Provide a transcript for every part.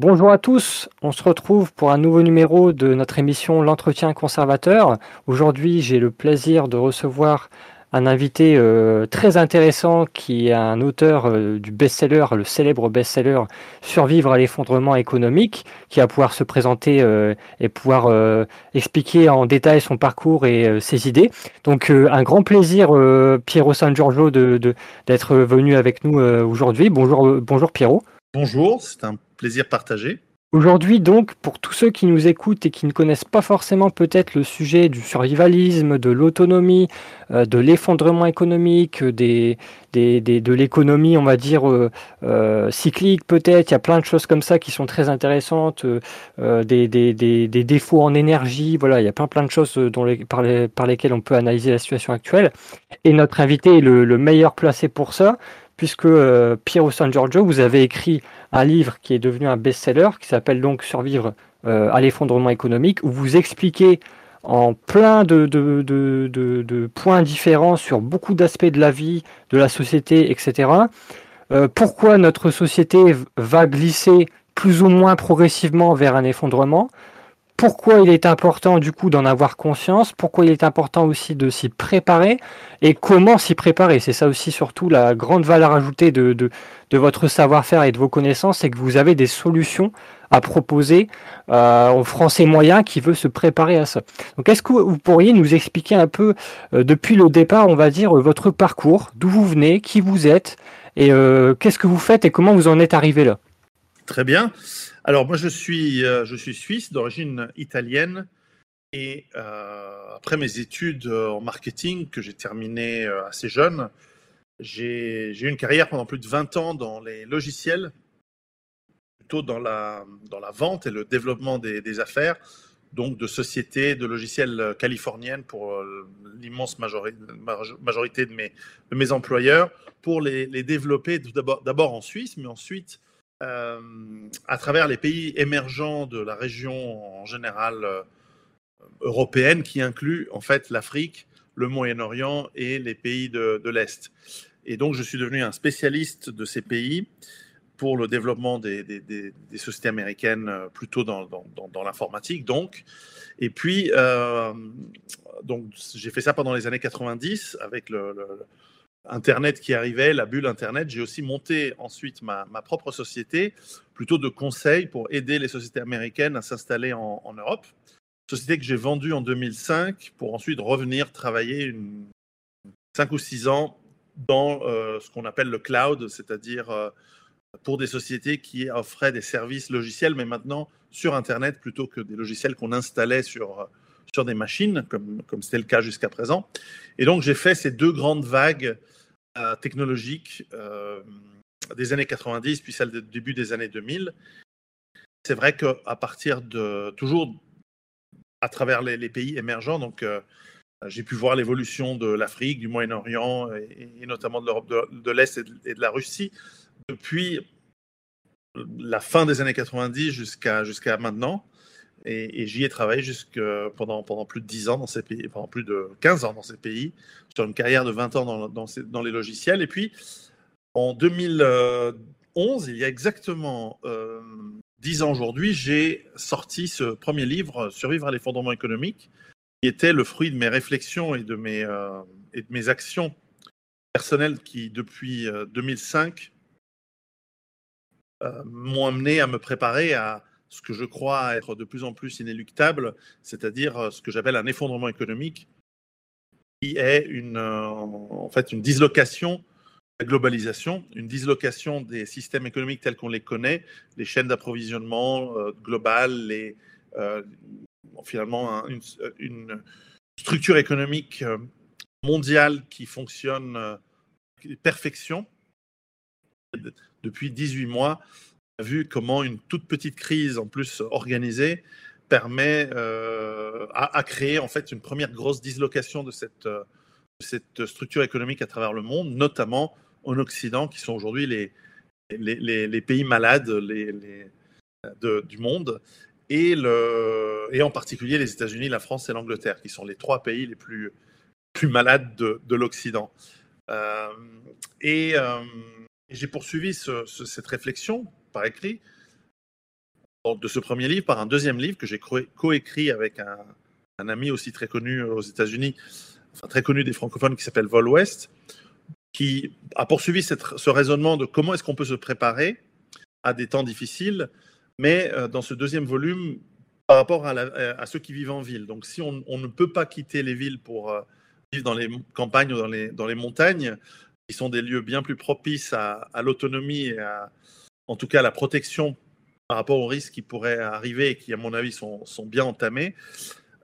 Bonjour à tous, on se retrouve pour un nouveau numéro de notre émission L'entretien conservateur. Aujourd'hui, j'ai le plaisir de recevoir un invité euh, très intéressant qui est un auteur euh, du best-seller, le célèbre best-seller Survivre à l'effondrement économique, qui va pouvoir se présenter euh, et pouvoir expliquer en détail son parcours et ses idées. Donc un grand plaisir Piero San Giorgio d'être venu avec nous aujourd'hui. Bonjour, bonjour Piero. Bonjour, c'est un plaisir partagé. Aujourd'hui donc, pour tous ceux qui nous écoutent et qui ne connaissent pas forcément peut-être le sujet du survivalisme, de l'autonomie, euh, de l'effondrement économique, de l'économie, on va dire, euh, euh, cyclique peut-être, il y a plein de choses comme ça qui sont très intéressantes, des, défauts en énergie, voilà, il y a plein plein de choses dont par, lesquelles on peut analyser la situation actuelle. Et notre invité est le meilleur placé pour ça, puisque Piero San Giorgio, vous avez écrit un livre qui est devenu un best-seller, qui s'appelle donc Survivre euh, à l'effondrement économique, où vous expliquez en plein de points différents sur beaucoup d'aspects de la vie, de la société, etc. Euh, pourquoi notre société va glisser plus ou moins progressivement vers un effondrement? Pourquoi il est important du coup d'en avoir conscience, pourquoi il est important aussi de s'y préparer et comment s'y préparer. C'est ça aussi surtout la grande valeur ajoutée de, de, votre savoir-faire et de vos connaissances, c'est que vous avez des solutions à proposer euh, aux Français moyens qui veut se préparer à ça. Donc est-ce que vous pourriez nous expliquer un peu euh, depuis le départ, on va dire, votre parcours, d'où vous venez, qui vous êtes et euh, qu'est-ce que vous faites et comment vous en êtes arrivé là? Très bien. Alors moi je suis, euh, je suis suisse d'origine italienne et euh, après mes études euh, en marketing que j'ai terminées assez jeune, j'ai eu une carrière pendant plus de 20 ans dans les logiciels, plutôt dans la, dans la vente et le développement des, affaires, donc de sociétés de logiciels californiennes pour l'immense majorité de mes, de mes employeurs, pour les, les développer d'abord en Suisse, mais ensuite à travers les pays émergents de la région en général euh, européenne, qui inclut en fait l'Afrique, le Moyen-Orient et les pays de, l'Est. Et donc, je suis devenu un spécialiste de ces pays pour le développement des, sociétés américaines euh, plutôt dans, l'informatique, donc. Et puis, donc, j'ai fait ça pendant les années 90 avec le Internet qui arrivait, la bulle Internet. J'ai aussi monté ensuite ma, propre société, plutôt de conseil pour aider les sociétés américaines à s'installer en, Europe. Société que j'ai vendue en 2005 pour ensuite revenir travailler une, 5 ou 6 ans dans euh, ce qu'on appelle le cloud, c'est-à-dire euh, pour des sociétés qui offraient des services logiciels, mais maintenant sur Internet plutôt que des logiciels qu'on installait sur, sur des machines, comme, comme c'était le cas jusqu'à présent. Et donc j'ai fait ces deux grandes vagues technologique euh, des années 90, puis celle du début des années 2000. C'est vrai qu'à partir de toujours à travers les, pays émergents, donc euh, j'ai pu voir l'évolution de l'Afrique, du Moyen-Orient et, notamment de l'Europe de, l'Est et, de la Russie depuis la fin des années 90 jusqu'à jusqu'à maintenant. Et, j'y ai travaillé pendant, pendant plus de 10 ans dans ces pays, pendant plus de 15 ans dans ces pays, sur une carrière de 20 ans dans, dans, les logiciels. Et puis, en 2011, il y a exactement euh, 10 ans aujourd'hui, j'ai sorti ce premier livre, Survivre à l'effondrement économique, qui était le fruit de mes réflexions et de mes, euh, et de mes actions personnelles qui, depuis 2005, euh, euh, m'ont amené à me préparer à ce que je crois être de plus en plus inéluctable, c'est-à-dire euh, ce que j'appelle un effondrement économique, qui est une, euh, en fait une dislocation de la globalisation, une dislocation des systèmes économiques tels qu'on les connaît, les chaînes d'approvisionnement euh, globales, les, finalement une, structure économique mondiale qui fonctionne à perfection. Depuis 18 mois vu comment une toute petite crise, en plus organisée, permet euh, à, créer en fait une première grosse dislocation de cette, euh, structure économique à travers le monde, notamment en Occident, qui sont aujourd'hui les, pays malades du monde, et, en particulier les États-Unis, la France et l'Angleterre, qui sont les trois pays les plus, malades de, de l'Occident. Euh, et j'ai poursuivi cette réflexion écrit de ce premier livre par un deuxième livre que j'ai coécrit avec un, un, ami aussi très connu aux États-Unis, enfin très connu des francophones qui s'appelle Vol West, qui a poursuivi cette, ce raisonnement de comment est-ce qu'on peut se préparer à des temps difficiles, mais euh, dans ce deuxième volume, par rapport à, ceux qui vivent en ville. Donc si on, on, ne peut pas quitter les villes pour euh, vivre dans les campagnes ou dans les, dans les montagnes, qui sont des lieux bien plus propices à, à l'autonomie et à, en tout cas, la protection par rapport aux risques qui pourraient arriver et qui, à mon avis, sont, bien entamés.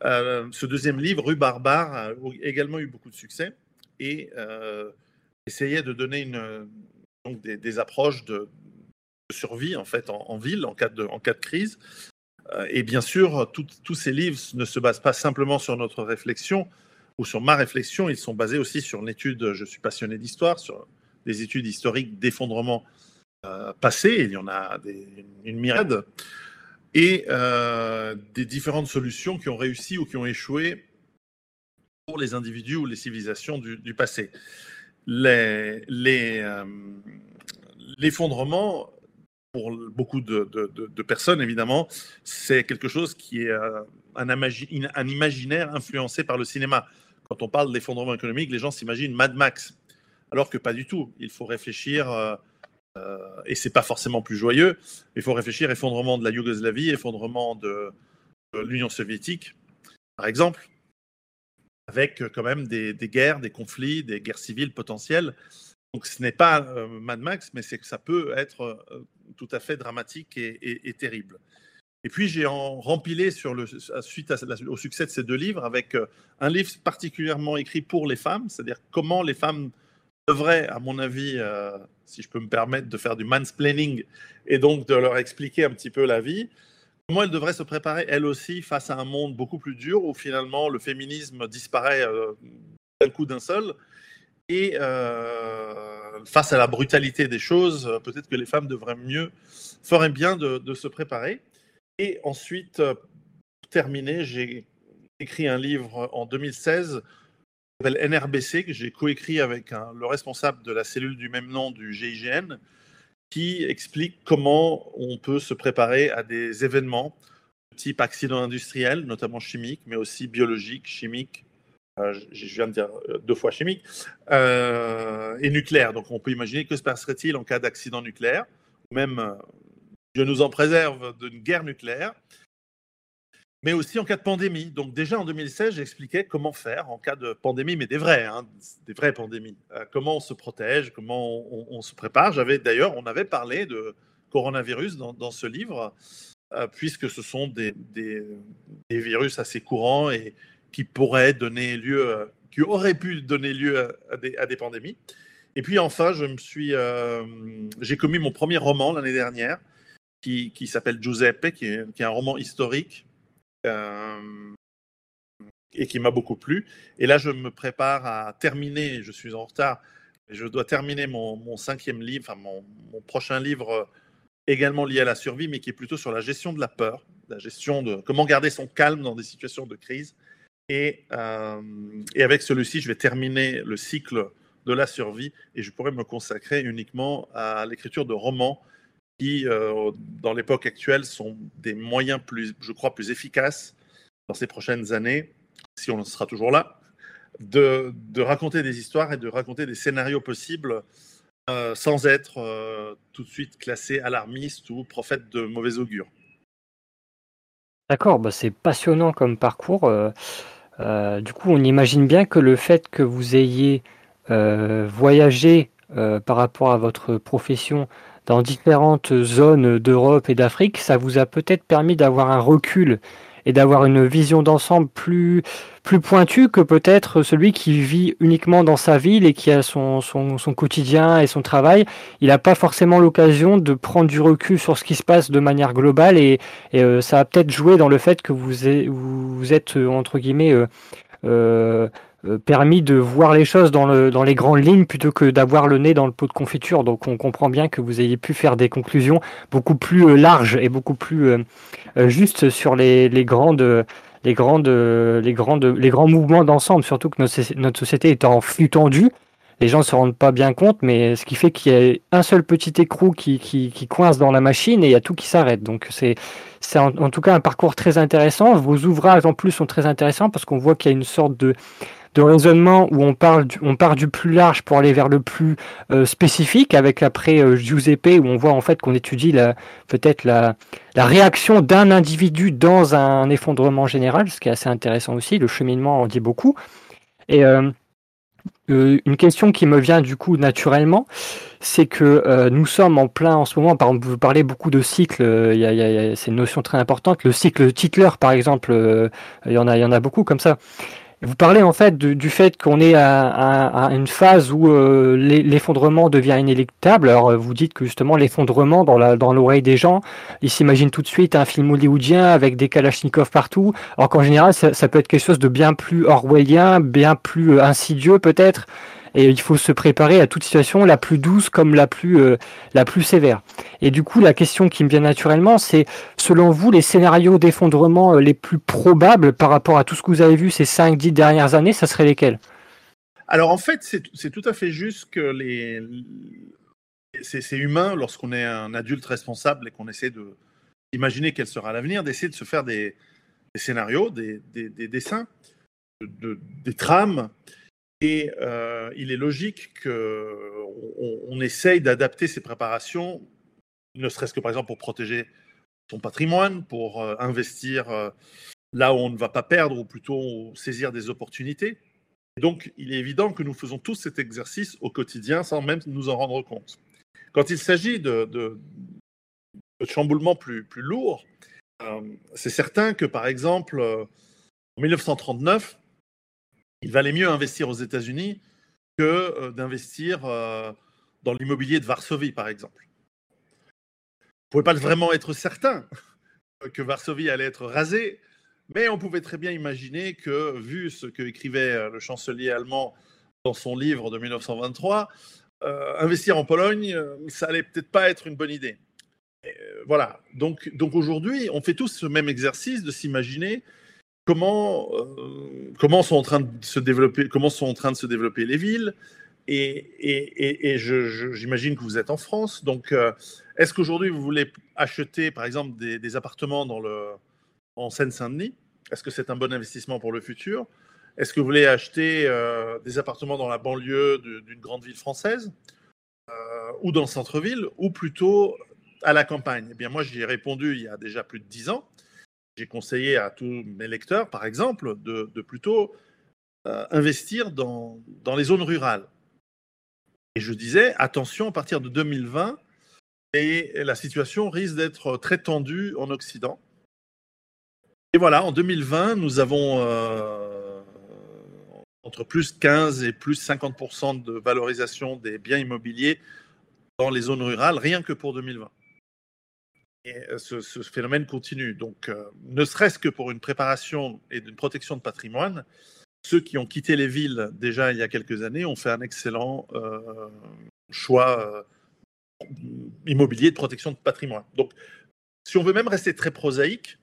Euh, ce deuxième livre, Rue Barbare, a également eu beaucoup de succès et euh, essayait de donner une, donc des, approches de, survie en fait en, ville en cas de, en cas de crise. Euh, et bien sûr, tous ces livres ne se basent pas simplement sur notre réflexion ou sur ma réflexion, ils sont basés aussi sur une étude, je suis passionné d'histoire, sur des études historiques d'effondrement euh, passé, il y en a une myriade, et euh, des différentes solutions qui ont réussi ou qui ont échoué pour les individus ou les civilisations du, passé. L'effondrement, euh, pour beaucoup de, personnes, évidemment, c'est quelque chose qui est un, imaginaire influencé par le cinéma. Quand on parle d'effondrement économique, les gens s'imaginent Mad Max, alors que pas du tout. Il faut réfléchir et c'est pas forcément plus joyeux. Il faut réfléchir effondrement de la Yougoslavie, effondrement de, l'Union soviétique, par exemple, avec euh, quand même des, guerres, des conflits, des guerres civiles potentielles. Donc ce n'est pas euh, Mad Max, mais c'est que ça peut être euh, tout à fait dramatique et, terrible. Et puis j'ai rempilé suite au succès de ces deux livres avec euh, un livre particulièrement écrit pour les femmes, c'est-à-dire comment les femmes devrait, à mon avis, euh, si je peux me permettre de faire du mansplaining et donc de leur expliquer un petit peu la vie, comment elles devraient se préparer elles aussi face à un monde beaucoup plus dur où finalement le féminisme disparaît euh, d'un coup d'un seul. Et euh, face à la brutalité des choses, peut-être que les femmes devraient mieux, feraient bien de, de se préparer. Et ensuite, pour terminer, j'ai écrit un livre en 2016 s'appelle NRBC, que j'ai coécrit avec le responsable de la cellule du même nom du GIGN, qui explique comment on peut se préparer à des événements de type accident industriel, notamment chimique, mais aussi biologique, chimique, euh, je viens de dire deux fois chimique, euh, et nucléaire. Donc on peut imaginer que se passerait-il en cas d'accident nucléaire, ou même, euh, Dieu nous en préserve, d'une guerre nucléaire mais aussi en cas de pandémie. Donc déjà en 2016, j'expliquais comment faire en cas de pandémie, mais des vraies, hein, des vraies pandémies. Euh, comment on se protège, comment on, se prépare. J'avais d'ailleurs, on avait parlé de coronavirus dans, ce livre, euh, puisque ce sont des, des, virus assez courants et qui pourraient donner lieu, euh, qui auraient pu donner lieu à des, à des pandémies. Et puis enfin, je me suis, j'ai commis mon premier roman l'année dernière, qui, qui s'appelle Giuseppe, qui est, qui est un roman historique et qui m'a beaucoup plu. Et là, je me prépare à terminer, je suis en retard, je dois terminer mon, cinquième livre, enfin mon, prochain livre euh, également lié à la survie, mais qui est plutôt sur la gestion de la peur, la gestion de comment garder son calme dans des situations de crise. Et, et avec celui-ci, je vais terminer le cycle de la survie et je pourrais me consacrer uniquement à l'écriture de romans qui, euh, dans l'époque actuelle, sont des moyens plus, je crois, plus efficaces dans ces prochaines années, si on sera toujours là, de, de raconter des histoires et de raconter des scénarios possibles euh, sans être euh, tout de suite classé alarmiste ou prophète de mauvais augure. D'accord, bah c'est passionnant comme parcours. Du coup, on imagine bien que le fait que vous ayez voyagé par rapport à votre profession dans différentes zones d'Europe et d'Afrique, ça vous a peut-être permis d'avoir un recul et d'avoir une vision d'ensemble plus, plus pointue que peut-être celui qui vit uniquement dans sa ville et qui a son, son, son quotidien et son travail. Il n'a pas forcément l'occasion de prendre du recul sur ce qui se passe de manière globale et, et euh, ça a peut-être joué dans le fait que vous, vous êtes entre guillemets, euh, euh, euh, permis de voir les choses dans, le, dans les grandes lignes plutôt que d'avoir le nez dans le pot de confiture. Donc on comprend bien que vous ayez pu faire des conclusions beaucoup plus euh, larges et beaucoup plus euh, euh justes sur les, les grandes les grandes les grandes les grands mouvements d'ensemble surtout que notre, notre société est en flux tendu les gens ne se rendent pas bien compte, mais ce qui fait qu'il y a un seul petit écrou qui, qui, qui, coince dans la machine et il y a tout qui s'arrête. Donc c'est en, en, tout cas un parcours très intéressant. Vos ouvrages en plus sont très intéressants parce qu'on voit qu'il y a une sorte de, de raisonnement où on, parle on part du plus large pour aller vers le plus euh, spécifique, avec après euh, Giuseppe, où on voit en fait qu'on étudie peut-être la, la réaction d'un individu dans un effondrement général, ce qui est assez intéressant aussi. Le cheminement en dit beaucoup. Et euh, une question qui me vient du coup naturellement, c'est que nous sommes en plein en ce moment, par vous parlez beaucoup de cycles, euh, y a, c'est une notion très importante, le cycle Titler par exemple, il y en a, il y en a beaucoup comme ça. Vous parlez en fait du fait qu'on est à, une phase où euh, l'effondrement devient inéluctable. Alors euh, vous dites que justement l'effondrement dans l'oreille des gens, ils s'imaginent tout de suite un film hollywoodien avec des kalachnikovs partout, alors qu'en général ça, ça, peut être quelque chose de bien plus orwellien, bien plus euh, insidieux peut-être et il faut se préparer à toute situation, la plus douce comme la plus, euh, la plus sévère. Et du coup, la question qui me vient naturellement, c'est selon vous, les scénarios d'effondrement euh, les plus probables par rapport à tout ce que vous avez vu ces 5-10 dernières années, ça serait lesquels? Alors en fait, c'est tout à fait juste que les... c'est humain lorsqu'on est un adulte responsable et qu'on essaie de imaginer quel sera l'avenir, d'essayer de se faire des, des scénarios, des, des, des dessins, de, des trames et euh, il est logique qu'on on essaye d'adapter ces préparations, ne serait-ce que par exemple pour protéger son patrimoine, pour euh, investir euh, là où on ne va pas perdre, ou plutôt saisir des opportunités. Et donc, il est évident que nous faisons tous cet exercice au quotidien sans même nous en rendre compte. Quand il s'agit de, chamboulements plus lourds, c'est certain que, par exemple, en 1939, il valait mieux investir aux États-Unis que euh, d'investir euh, dans l'immobilier de Varsovie, par exemple. On ne pouvait pas vraiment être certain que Varsovie allait être rasée, mais on pouvait très bien imaginer que, vu ce que écrivait euh, le chancelier allemand dans son livre de 1923, investir en Pologne, ça allait peut-être pas être une bonne idée. voilà. Donc, donc aujourd'hui, on fait tous ce même exercice de s'imaginer comment, euh, comment, sont en train de se développer, comment sont en train de se développer les villes. Et, et, et j'imagine que vous êtes en France. Donc, euh, est-ce qu'aujourd'hui, vous voulez acheter, par exemple, des, appartements dans le, en Seine-Saint-Denis? Est-ce que c'est un bon investissement pour le futur? Est-ce que vous voulez acheter euh, des appartements dans la banlieue d'une grande ville française ou dans le centre-ville ou plutôt à la campagne? Eh bien, moi, j'y ai répondu il y a déjà plus de dix ans j'ai conseillé à tous mes lecteurs, par exemple, de, plutôt euh, investir dans, dans, les zones rurales. Et je disais, attention, à partir de 2020, et la situation risque d'être très tendue en Occident. Et voilà, en 2020, nous avons euh, entre plus 15 et plus 50% de valorisation des biens immobiliers dans les zones rurales, rien que pour 2020. Et euh, ce, phénomène continue. Donc, euh, ne serait-ce que pour une préparation et une protection de patrimoine, ceux qui ont quitté les villes déjà il y a quelques années ont fait un excellent euh, choix immobilier de protection de patrimoine. Donc, si on veut même rester très prosaïque,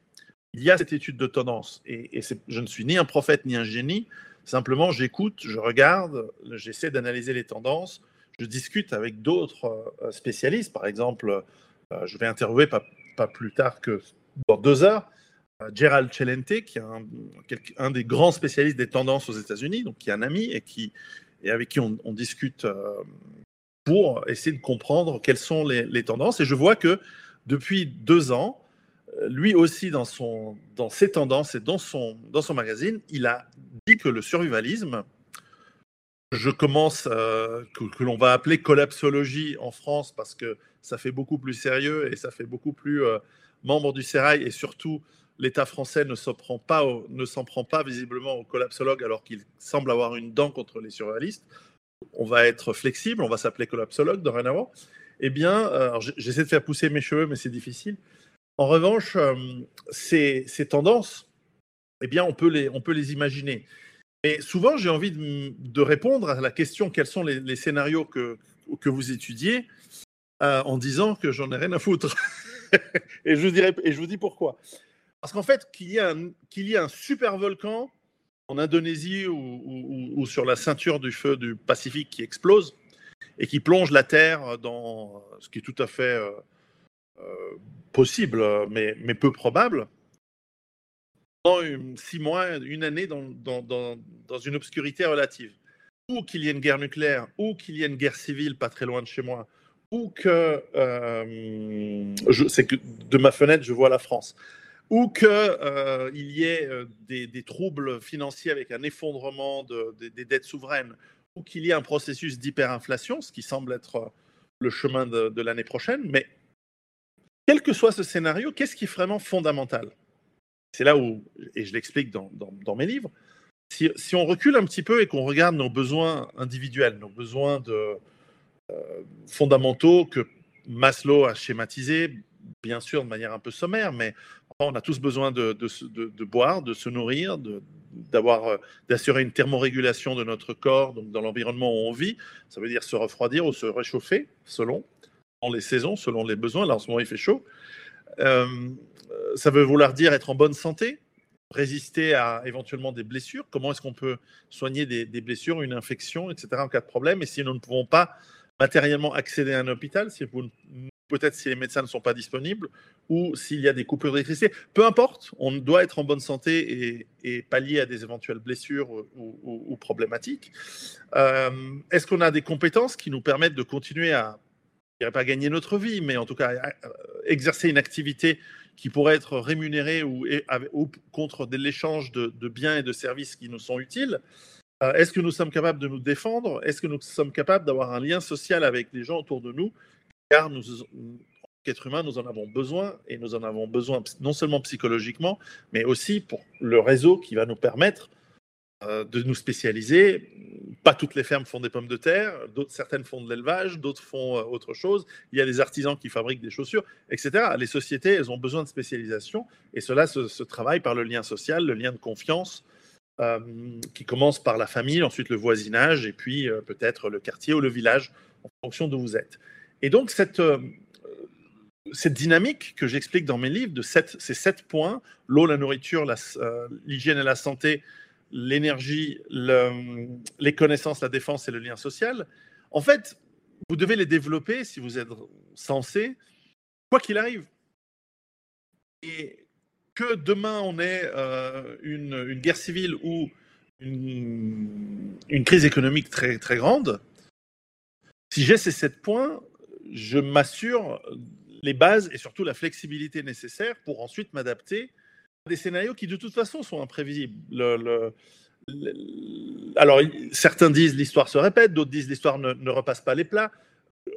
il y a cette étude de tendance. Et, je ne suis ni un prophète ni un génie. Simplement, j'écoute, je regarde, j'essaie d'analyser les tendances, je discute avec d'autres spécialistes, par exemple je vais interviewer pas, plus tard que dans deux heures euh, Gerald Celente, qui est un, des grands spécialistes des tendances aux États-Unis, donc qui est un ami et, qui, et avec qui on, discute euh, pour essayer de comprendre quelles sont les, tendances. Et je vois que depuis deux ans, lui aussi, dans, son, dans ses tendances et dans son, dans son magazine, il a dit que le survivalisme, je commence, que, que l'on va appeler collapsologie en France, parce que ça fait beaucoup plus sérieux et ça fait beaucoup plus euh, membre du sérail et surtout l'État français ne s'en prend pas, prend pas visiblement aux collapsologues alors qu'il semble avoir une dent contre les surréalistes. On va être flexible, on va s'appeler collapsologue dorénavant. Eh bien, euh, j'essaie de faire pousser mes cheveux, mais c'est difficile. En revanche, euh, ces, ces, tendances, eh bien, on peut les, on peut les imaginer. Et souvent, j'ai envie de, répondre à la question quels sont les, scénarios que, que vous étudiez euh, en disant que j'en ai rien à foutre. et, je vous dirai, et je vous dis pourquoi. Parce qu'en fait, qu'il y, qu'il y ait un super volcan en Indonésie ou, sur la ceinture du feu du Pacifique qui explose et qui plonge la Terre dans ce qui est tout à fait euh, euh, possible, mais, mais, peu probable, six mois, une année dans, une obscurité relative. Ou qu'il y ait une guerre nucléaire, ou qu'il y ait une guerre civile pas très loin de chez moi, ou que, euh, c'est que de ma fenêtre, je vois la France ou qu'il euh, y ait euh, des, troubles financiers avec un effondrement des dettes souveraines, ou qu'il y ait un processus d'hyperinflation, ce qui semble être le chemin de, l'année prochaine. Mais quel que soit ce scénario, qu'est-ce qui est vraiment fondamental? C'est là où, et je l'explique dans, mes livres, si, on recule un petit peu et qu'on regarde nos besoins individuels, nos besoins euh, fondamentaux que Maslow a schématisés, bien sûr de manière un peu sommaire, mais on a tous besoin de, boire, de se nourrir, d'avoir, euh, d'assurer une thermorégulation de notre corps, donc dans l'environnement où on vit. Ça veut dire se refroidir ou se réchauffer, selon les saisons, selon les besoins. Là, en ce moment, il fait chaud. Euh, ça veut vouloir dire être en bonne santé, résister à éventuellement des blessures. Comment est-ce qu'on peut soigner des, blessures, une infection, etc. en cas de problème? Et si nous ne pouvons pas matériellement accéder à un hôpital, si peut-être si les médecins ne sont pas disponibles ou s'il y a des coupures d'électricité. Peu importe, on doit être en bonne santé et, pallier à des éventuelles blessures ou, problématiques. Euh, est-ce qu'on a des compétences qui nous permettent de continuer à, je dirais pas gagner notre vie, mais en tout cas exercer une activité qui pourrait être rémunérée ou, contre de l'échange de, biens et de services qui nous sont utiles euh, Est-ce que nous sommes capables de nous défendre? Est-ce que nous sommes capables d'avoir un lien social avec les gens autour de nous? Car nous, en qu'être humain, nous en avons besoin, et nous en avons besoin non seulement psychologiquement, mais aussi pour le réseau qui va nous permettre de nous spécialiser. Pas toutes les fermes font des pommes de terre, certaines font de l'élevage, d'autres font euh, autre chose. Il y a des artisans qui fabriquent des chaussures, etc. Les sociétés, elles ont besoin de spécialisation, et cela se, travaille par le lien social, le lien de confiance, euh, qui commence par la famille, ensuite le voisinage, et puis peut-être le quartier ou le village, en fonction d'où vous êtes. Et donc, cette, euh, dynamique que j'explique dans mes livres, de ces sept points, l'eau, la nourriture, euh, l'hygiène et la santé, l'énergie, les connaissances, la défense et le lien social, en fait, vous devez les développer si vous êtes censé, quoi qu'il arrive. Et que demain on ait euh, une, guerre civile ou une, crise économique très, très grande, si j'ai ces sept points, je m'assure les bases et surtout la flexibilité nécessaire pour ensuite m'adapter des scénarios qui de toute façon sont imprévisibles. alors, certains disent l'histoire se répète, d'autres disent l'histoire ne, repasse pas les plats.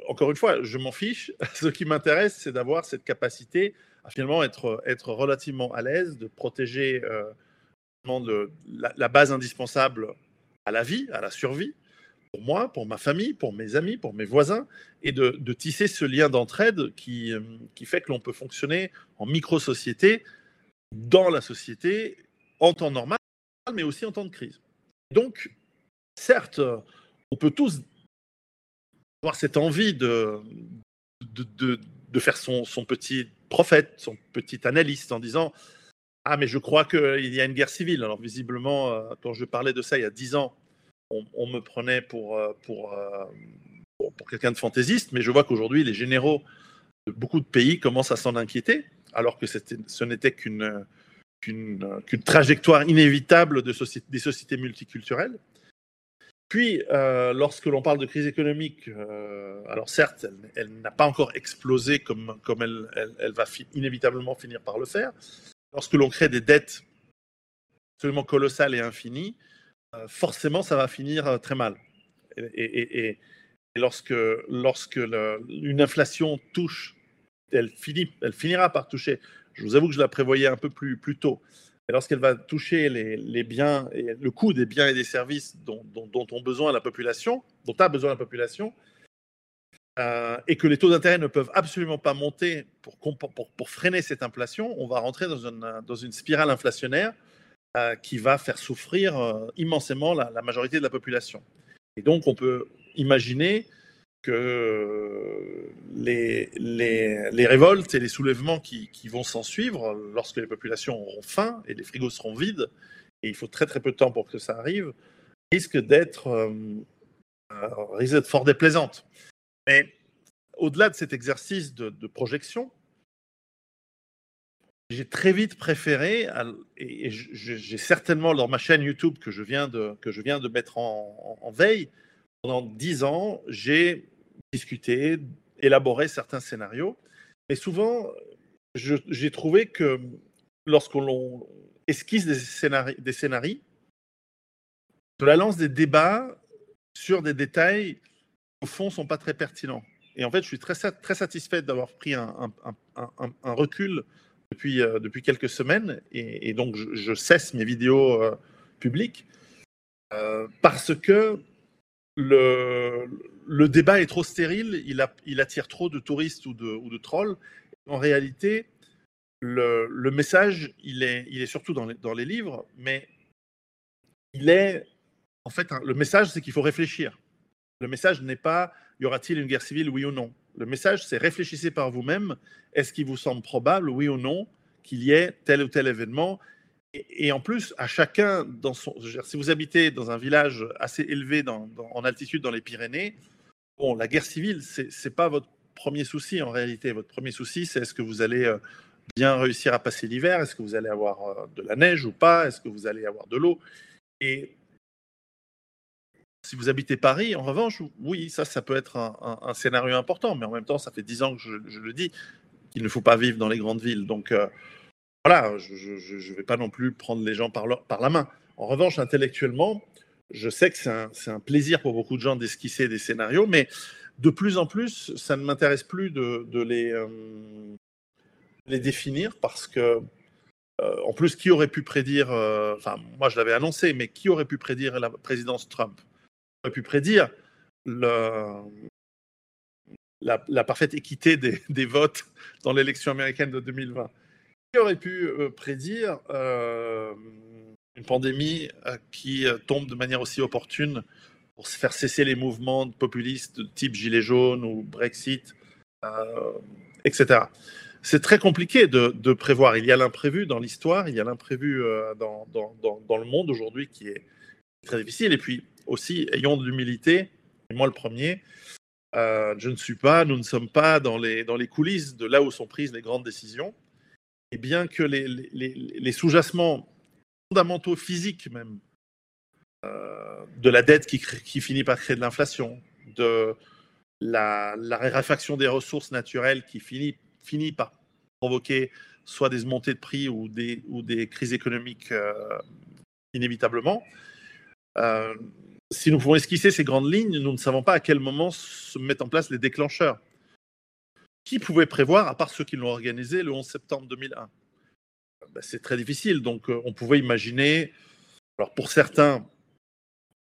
Encore une fois, je m'en fiche. Ce qui m'intéresse, c'est d'avoir cette capacité à finalement être, être relativement à l'aise, de protéger euh, la, base indispensable à la vie, à la survie, pour moi, pour ma famille, pour mes amis, pour mes voisins, et de, tisser ce lien d'entraide euh, qui fait que l'on peut fonctionner en micro-société, dans la société, en temps normal, mais aussi en temps de crise. Donc, certes, on peut tous avoir cette envie de, de, de, faire son, son, petit prophète, son petit analyste, en disant Ah, mais je crois qu'il y a une guerre civile. Alors, visiblement, euh, quand je parlais de ça il y a dix ans, on, me prenait pour, euh, euh, pour, pour, quelqu'un de fantaisiste, mais je vois qu'aujourd'hui, les généraux de beaucoup de pays commencent à s'en inquiéter, alors que ce n'était qu'une trajectoire inévitable de des sociétés multiculturelles. Puis, euh, lorsque l'on parle de crise économique, alors certes, elle, n'a pas encore explosé comme, comme elle, elle, va inévitablement finir par le faire. Lorsque l'on crée des dettes absolument colossales et infinies, euh, forcément, ça va finir euh, très mal. Et, lorsque, lorsque une inflation touche, elle, finit, elle finira par toucher. Je vous avoue que je la prévoyais un peu plus, plus tôt. Et lorsqu'elle va toucher les, biens et le coût des biens et des services dont, dont, ont besoin la population, dont a besoin la population, euh, et que les taux d'intérêt ne peuvent absolument pas monter pour, pour, pour, freiner cette inflation, on va rentrer dans une, dans une spirale inflationnaire euh, qui va faire souffrir euh, immensément la, majorité de la population. Et donc, on peut imaginer que les, les, révoltes et les soulèvements qui, vont s'en suivre lorsque les populations auront faim et les frigos seront vides et il faut très très peu de temps pour que ça arrive, risque d'être risque d'être fort déplaisante. Mais au-delà de cet exercice de, projection, j'ai très vite préféré, et j'ai certainement dans ma chaîne YouTube que je viens de, que je viens de mettre en, veille, pendant dix ans, j'ai discuté, élaboré certains scénarios. Et souvent, j'ai trouvé que lorsqu'on esquisse des scénarios, des scénarios, cela lance des débats sur des détails qui, au fond, ne sont pas très pertinents. Et en fait, je suis très, très satisfait d'avoir pris un, recul depuis, euh, depuis quelques semaines. Et, donc, je, cesse mes vidéos euh, publiques euh, parce que le, débat est trop stérile, il, attire trop de touristes ou de, trolls. En réalité, le, message, il est, surtout dans les, dans les livres, mais il est, en fait, le message, c'est qu'il faut réfléchir. Le message n'est pas y aura-t-il une guerre civile, oui ou non? Le message, c'est réfléchissez par vous-même. Est-ce qu'il vous semble probable, oui ou non, qu'il y ait tel ou tel événement? Et, en plus, à chacun, si vous habitez dans un village assez élevé en altitude dans les Pyrénées, bon, la guerre civile, ce n'est pas votre premier souci en réalité. Votre premier souci, c'est est-ce que vous allez euh, bien réussir à passer l'hiver? Est-ce que vous allez avoir euh, de la neige ou pas? Est-ce que vous allez avoir de l'eau? Et si vous habitez Paris, en revanche, oui, ça, ça peut être un, scénario important, mais en même temps, ça fait dix ans que je, le dis, qu'il ne faut pas vivre dans les grandes villes. Donc, euh, voilà, je ne vais pas non plus prendre les gens par, la main. En revanche, intellectuellement, je sais que c'est un, plaisir pour beaucoup de gens d'esquisser des scénarios, mais de plus en plus, ça ne m'intéresse plus de, les, euh, les définir parce que, euh, en plus, qui aurait pu prédire, enfin, moi je l'avais annoncé, mais qui aurait pu prédire la présidence Trump? Pu prédire la, parfaite équité des, votes dans l'élection américaine de 2020. Aurait pu euh, prédire euh, une pandémie euh, qui tombe de manière aussi opportune pour faire cesser les mouvements populistes type Gilets jaunes ou Brexit, etc. C'est très compliqué de, prévoir. Il y a l'imprévu dans l'histoire, il y a l'imprévu dans, dans, le monde aujourd'hui qui est très difficile. Et puis, aussi, ayons de l'humilité, et moi le premier, je ne suis pas, nous ne sommes pas dans les, dans les coulisses de là où sont prises les grandes décisions. Et bien que les, sous-jacements fondamentaux physiques même euh, de la dette qui, finit par créer de l'inflation, de la, la, des ressources naturelles qui finit, par provoquer soit des montées de prix ou des, crises économiques euh, inévitablement, si nous pouvons esquisser ces grandes lignes, nous ne savons pas à quel moment se mettent en place les déclencheurs. Qui pouvait prévoir, à part ceux qui l'ont organisé le 11 septembre 2001 ben, C'est très difficile. Donc, euh, on pouvait imaginer, alors pour certains,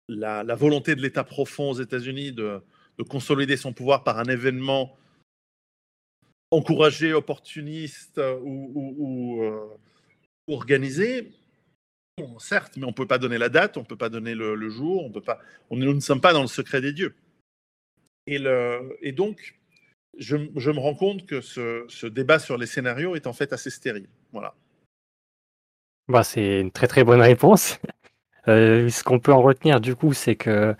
la, volonté de l'État profond aux États-Unis de, consolider son pouvoir par un événement encouragé, opportuniste euh, ou, euh, organisé certes, mais on ne peut pas donner la date, on ne peut pas donner le, jour, on peut pas, on, nous ne sommes pas dans le secret des dieux. Et, donc, je, me rends compte que ce, débat sur les scénarios est en fait assez stérile. Voilà. Bah, c'est une très très bonne réponse. Euh, ce qu'on peut en retenir du coup, c'est que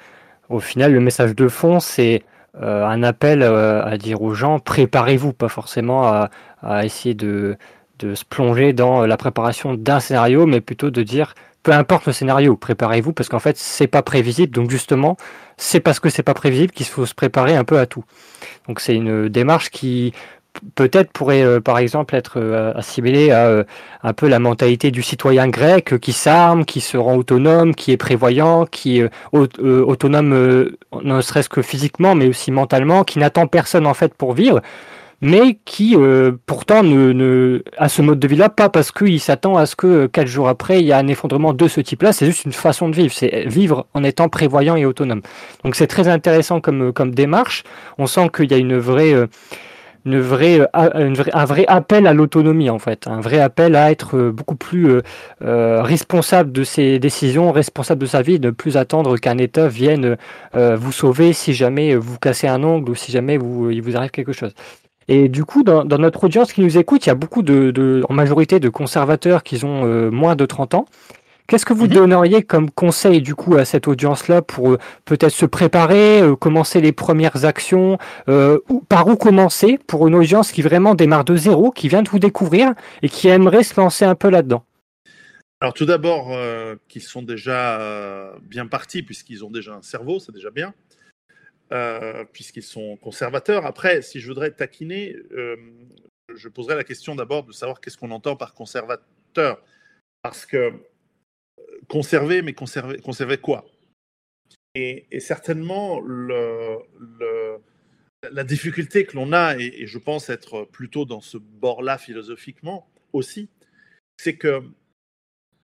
au final, le message de fond, c'est euh, un appel euh, à dire aux gens préparez-vous, pas forcément à essayer de, de se plonger dans la préparation d'un scénario, mais plutôt de dire peu importe le scénario, préparez-vous parce qu'en fait c'est pas prévisible. Donc justement, c'est parce que c'est pas prévisible qu'il faut se préparer un peu à tout. Donc c'est une démarche qui peut-être pourrait euh, par exemple être euh, assimilée à euh, un peu la mentalité du citoyen grec qui s'arme, qui se rend autonome, qui est prévoyant, qui est autonome ne serait-ce que physiquement mais aussi mentalement, qui n'attend personne en fait pour vivre mais qui euh, pourtant ne, ne, a ce mode de vie-là, pas parce qu'il s'attend à ce que euh, quatre jours après, il y a un effondrement de ce type-là, c'est juste une façon de vivre, c'est vivre en étant prévoyant et autonome. Donc c'est très intéressant comme, euh, comme démarche, on sent qu'il y a une vraie... Une vraie, un vrai appel à l'autonomie en fait, un vrai appel à être beaucoup plus responsable de ses décisions, responsable de sa vie, ne plus attendre qu'un État vienne vous sauver si jamais vous cassez un ongle ou si jamais vous, il vous arrive quelque chose. Et du coup, dans, notre audience qui nous écoute, il y a beaucoup de, en majorité de conservateurs qui ont euh, moins de 30 ans. Qu'est-ce que vous mhm. donneriez comme conseil du coup à cette audience-là pour euh, peut-être se préparer, euh, commencer les premières actions, euh, ou, par où commencer pour une audience qui vraiment démarre de zéro, qui vient de vous découvrir et qui aimerait se lancer un peu là-dedans? Alors tout d'abord, qu'ils sont déjà bien partis puisqu'ils ont déjà un cerveau, c'est déjà bien. Puisqu'ils sont conservateurs. Après, si je voudrais taquiner, je poserais la question d'abord de savoir qu'est-ce qu'on entend par conservateur. Parce que conserver, mais conserver, conserver quoi? Et, certainement, la difficulté que l'on a, et, je pense être plutôt dans ce bord-là philosophiquement aussi, c'est que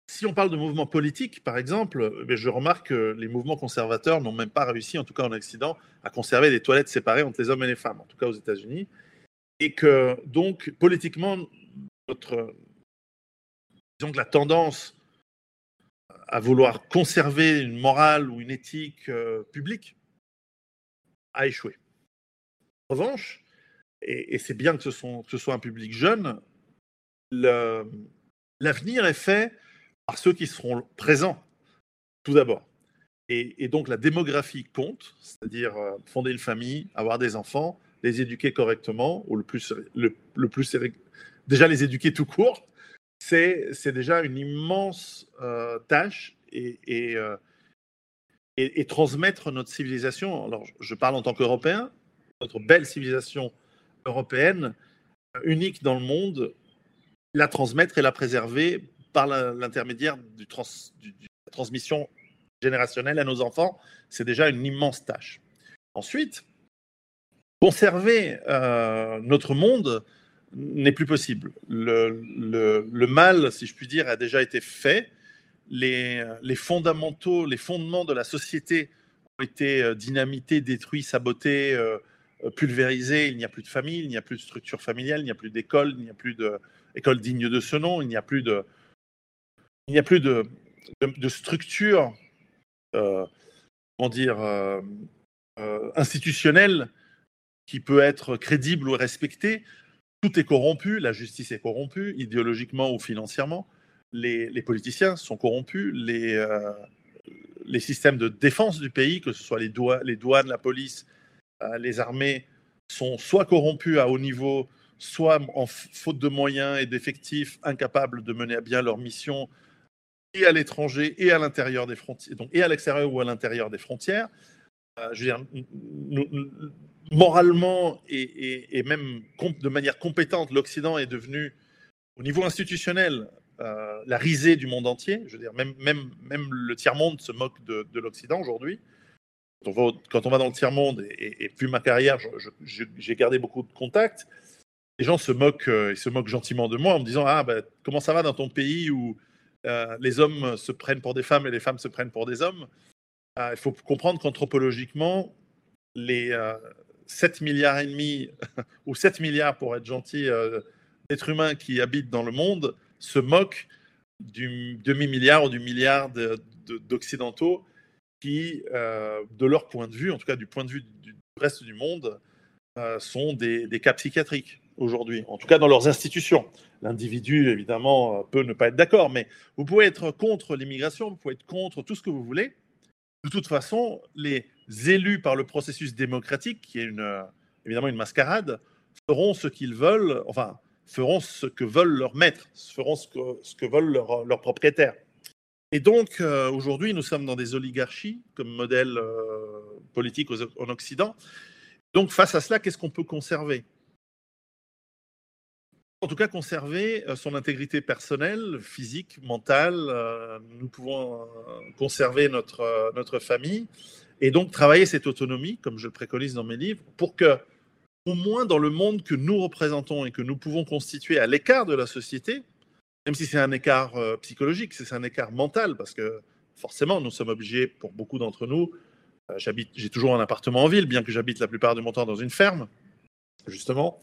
si on parle de mouvements politiques, par exemple, eh je remarque que les mouvements conservateurs n'ont même pas réussi, en tout cas en Occident, à conserver des toilettes séparées entre les hommes et les femmes, en tout cas aux États-Unis. Et que donc, politiquement, notre, la tendance à vouloir conserver une morale ou une éthique euh, publique a échoué. En revanche, et, c'est bien que ce, soit un public jeune, l'avenir est fait par ceux qui seront présents, tout d'abord. Et, donc la démographie compte, c'est-à-dire euh, fonder une famille, avoir des enfants, les éduquer correctement, ou le plus, le, plus déjà les éduquer tout court, c'est déjà une immense euh, tâche euh, et, et, transmettre notre civilisation. Alors, je parle en tant qu'Européen, notre belle civilisation européenne, unique dans le monde, la transmettre et la préserver par l'intermédiaire du, de la transmission générationnelle à nos enfants, c'est déjà une immense tâche. Ensuite, conserver notre monde, n'est plus possible. Le, le, mal, si je puis dire, a déjà été fait. Les, les, fondamentaux, les fondements de la société ont été euh, dynamités, détruits, sabotés, euh, pulvérisés. Il n'y a plus de famille, il n'y a plus de structure familiale, il n'y a plus d'école, il n'y a plus d'école digne de ce nom, il n'y a plus de, il n'y a plus de, structure, euh, comment dire, euh, institutionnelle qui peut être crédible ou respectée tout est corrompu, la justice est corrompue, idéologiquement ou financièrement. Les, politiciens sont corrompus, les, euh, systèmes de défense du pays, que ce soit les, douanes, la police, euh, les armées, sont soit corrompus à haut niveau, soit en faute de moyens et d'effectifs, incapables de mener à bien leur mission, à l'étranger et à l'intérieur des frontières, donc et à l'extérieur ou à l'intérieur des frontières. Euh, je veux dire, moralement et, même de manière compétente, l'Occident est devenu, au niveau institutionnel, euh, la risée du monde entier. Je veux dire, même, même, même le tiers-monde se moque de, l'Occident aujourd'hui. Quand, on va dans le tiers-monde, et, et, puis ma carrière, j'ai gardé beaucoup de contacts, les gens se moquent, euh, ils se moquent gentiment de moi en me disant Ah, ben, comment ça va dans ton pays où les hommes se prennent pour des femmes et les femmes se prennent pour des hommes Il faut comprendre qu'anthropologiquement, les, 7 milliards et demi, ou 7 milliards pour être gentil, euh, d'êtres humains qui habitent dans le monde se moquent du demi-milliard ou du milliard d'Occidentaux qui, euh, de leur point de vue, en tout cas du point de vue du reste du monde, euh, sont des, des, cas psychiatriques aujourd'hui, en tout cas dans leurs institutions. L'individu, évidemment, peut ne pas être d'accord, mais vous pouvez être contre l'immigration, vous pouvez être contre tout ce que vous voulez. De toute façon, les élus par le processus démocratique, qui est euh, évidemment une mascarade, feront ce qu'ils veulent, enfin, feront ce que veulent leurs maîtres, feront ce que, veulent leurs propriétaires. Et donc, euh, aujourd'hui, nous sommes dans des oligarchies comme modèle euh, politique en Occident. Donc, face à cela, qu'est-ce qu'on peut conserver? En tout cas conserver son intégrité personnelle, physique, mentale. Nous pouvons conserver notre, notre famille et donc travailler cette autonomie, comme je le préconise dans mes livres, pour que, au moins dans le monde que nous représentons et que nous pouvons constituer à l'écart de la société, même si c'est un écart euh, psychologique, c'est un écart mental, parce que forcément, nous sommes obligés, pour beaucoup d'entre nous, euh, j'habite, j'ai toujours un appartement en ville, bien que j'habite la plupart du temps dans une ferme, justement,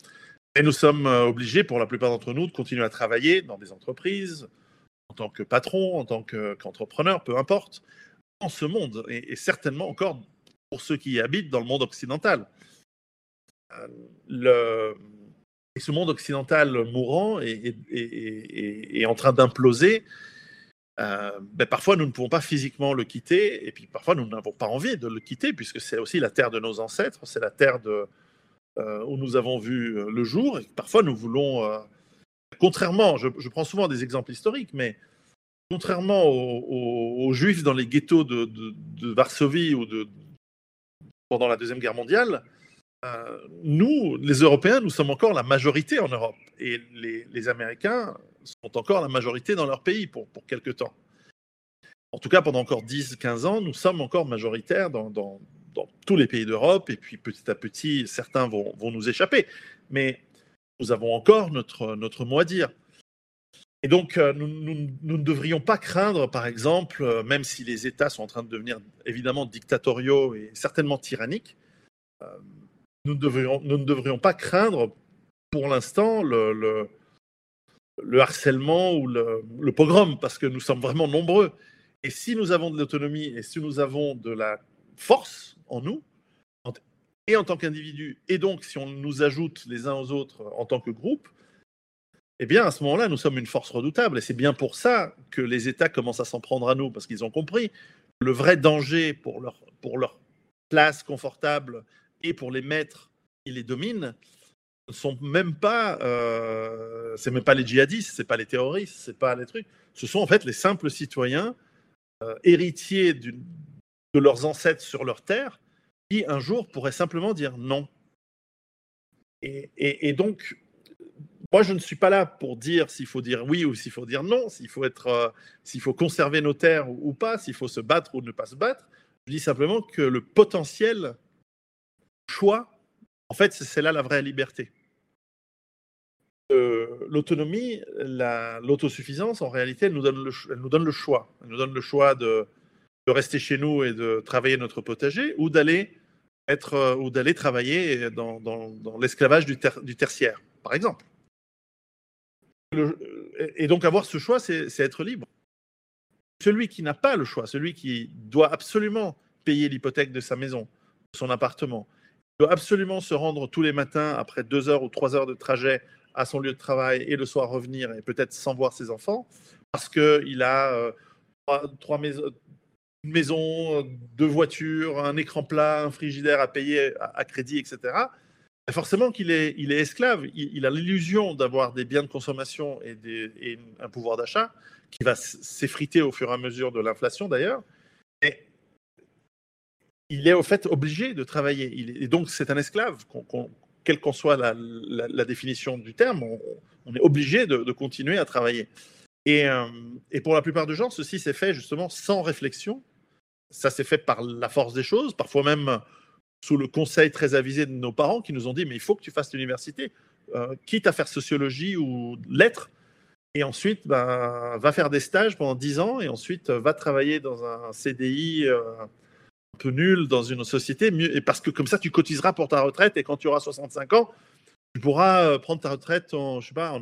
et nous sommes euh, obligés, pour la plupart d'entre nous, de continuer à travailler dans des entreprises, en tant que patron, en tant qu'entrepreneur, peu importe, ce monde, et, certainement encore pour ceux qui habitent dans le monde occidental. Euh, et ce monde occidental mourant est, en train d'imploser. ben, parfois nous ne pouvons pas physiquement le quitter, et puis parfois nous n'avons pas envie de le quitter, puisque c'est aussi la terre de nos ancêtres, c'est la terre de, où nous avons vu le jour, et parfois nous voulons, contrairement, je, prends souvent des exemples historiques, mais contrairement aux, Juifs dans les ghettos de, Varsovie ou de, pendant la Deuxième Guerre mondiale, euh, nous, les Européens, nous sommes encore la majorité en Europe. Et les, Américains sont encore la majorité dans leur pays pour, pour quelque temps. En tout cas, pendant encore 10-15 ans, nous sommes encore majoritaires dans, tous les pays d'Europe. Et puis petit à petit, certains vont, vont, nous échapper. Mais nous avons encore notre, notre mot à dire. Et donc, euh, nous, ne devrions pas craindre, par exemple, euh, même si les États sont en train de devenir évidemment dictatoriaux et certainement tyranniques, euh, nous, ne devrions pas craindre pour l'instant le, le, harcèlement ou le, le, pogrom, parce que nous sommes vraiment nombreux. Et si nous avons de l'autonomie et si nous avons de la force en nous, et en tant qu'individu, et donc si on nous ajoute les uns aux autres en tant que groupe, eh bien, à ce moment-là, nous sommes une force redoutable. Et c'est bien pour ça que les États commencent à s'en prendre à nous, parce qu'ils ont compris le vrai danger pour leur, pour leur place confortable et pour les maîtres qui les dominent ne sont même pas, euh, c'est même pas les djihadistes, c'est pas les terroristes, c'est pas les trucs. Ce sont en fait les simples citoyens euh, héritiers de leurs ancêtres sur leur terre qui un jour pourraient simplement dire non. Et, donc, moi, je ne suis pas là pour dire s'il faut dire oui ou s'il faut dire non, s'il faut être, euh, s'il faut conserver nos terres ou, pas, s'il faut se battre ou ne pas se battre. Je dis simplement que le potentiel choix, en fait, c'est là la vraie liberté. Euh, l'autonomie, l'autosuffisance, en réalité, elle nous, donne le, elle nous donne le choix. Elle nous donne le choix de, de rester chez nous et de travailler notre potager ou d'aller être euh, ou d'aller travailler dans, dans, l'esclavage du, du tertiaire, par exemple et donc avoir ce choix, c'est être libre. Celui qui n'a pas le choix, celui qui doit absolument payer l'hypothèque de sa maison, de son appartement, doit absolument se rendre tous les matins après deux heures ou trois heures de trajet à son lieu de travail et le soir revenir et peut-être sans voir ses enfants, parce qu'il a euh, trois, maisons, une maison, deux voitures, un écran plat, un frigidaire à payer à crédit, etc forcément qu'il est, il est esclave. Il, a l'illusion d'avoir des biens de consommation et, un pouvoir d'achat qui va s'effriter au fur et à mesure de l'inflation d'ailleurs. Et il est au fait obligé de travailler. Il et donc c'est un esclave, quelle qu'en soit la, définition du terme, on, est obligé de, continuer à travailler. Et, euh, et, pour la plupart des gens, ceci s'est fait justement sans réflexion. Ça s'est fait par la force des choses, parfois même sous le conseil très avisé de nos parents qui nous ont dit mais il faut que tu fasses l'université, euh, quitte à faire sociologie ou lettres, et ensuite ben, va faire des stages pendant 10 ans, et ensuite euh, va travailler dans un CDI euh, un peu nul dans une société, parce que comme ça tu cotiseras pour ta retraite, et quand tu auras 65 ans, tu pourras prendre ta retraite en, je sais pas,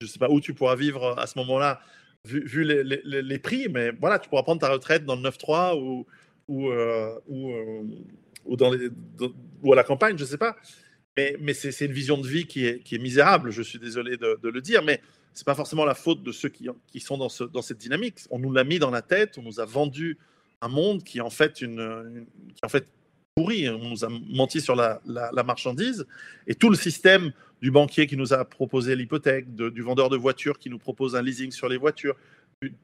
je sais pas où tu pourras vivre à ce moment-là, vu, les, les, les, prix, mais voilà, tu pourras prendre ta retraite dans le 9-3 ou ou, euh, ou, euh, ou, dans à la campagne, je ne sais pas. Mais, mais c'est une vision de vie qui est, qui est, misérable, je suis désolé de, le dire, mais ce n'est pas forcément la faute de ceux qui, qui sont dans, ce, dans, cette dynamique. On nous l'a mis dans la tête, on nous a vendu un monde qui est en fait, une, qui en fait pourri, on nous a menti sur la, marchandise, et tout le système du banquier qui nous a proposé l'hypothèque, du vendeur de voitures qui nous propose un leasing sur les voitures,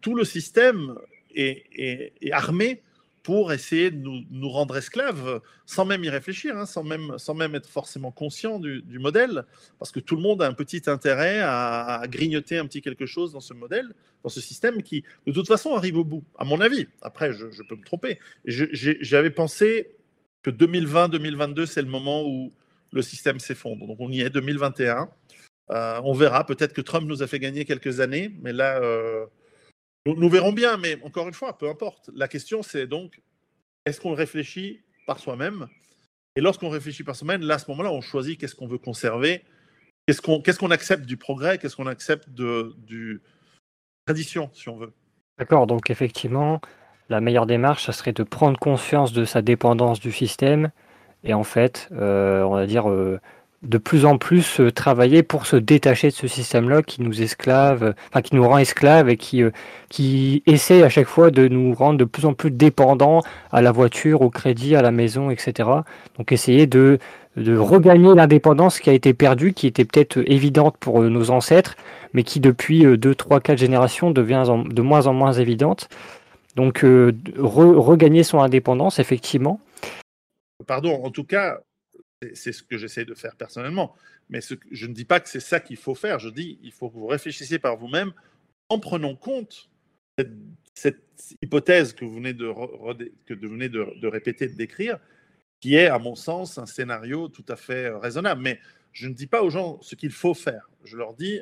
tout le système est, armé pour essayer de nous, rendre esclaves sans même y réfléchir, hein, sans, même, sans même être forcément conscient du, modèle, parce que tout le monde a un petit intérêt à, grignoter un petit quelque chose dans ce modèle, dans ce système qui, de toute façon, arrive au bout, à mon avis. Après, je, peux me tromper. J'avais pensé que 2020-2022, c'est le moment où le système s'effondre. Donc on y est, 2021. Euh, on verra, peut-être que Trump nous a fait gagner quelques années, mais là... Euh, nous, verrons bien, mais encore une fois, peu importe. La question, c'est donc, est-ce qu'on réfléchit par soi-même? Et lorsqu'on réfléchit par soi-même, là, à ce moment-là, on choisit qu'est-ce qu'on veut conserver, qu'est-ce qu'on qu'est-ce qu'on accepte du progrès, qu'est-ce qu'on accepte de du tradition, si on veut. D'accord, donc effectivement, la meilleure démarche, ça serait de prendre conscience de sa dépendance du système et en fait, euh, on va dire, euh, de plus en plus euh, travailler pour se détacher de ce système-là qui nous esclave, enfin qui nous rend esclaves et qui, qui essaie à chaque fois de nous rendre de plus en plus dépendants à la voiture, au crédit, à la maison, etc. Donc essayer de, de regagner l'indépendance qui a été perdue, qui était peut-être évidente pour nos ancêtres, mais qui depuis 2, 3, 4 générations devient de moins en moins évidente. Donc regagner son indépendance, effectivement. Pardon, en tout cas, c'est ce que j'essaie de faire personnellement. Mais je ne dis pas que c'est ça qu'il faut faire. Je dis il faut que vous réfléchissiez par vous-même en prenant compte cette, cette, hypothèse que vous venez, de, que vous venez de, répéter, de décrire, qui est, à mon sens, un scénario tout à fait euh, raisonnable. Mais je ne dis pas aux gens ce qu'il faut faire. Je leur dis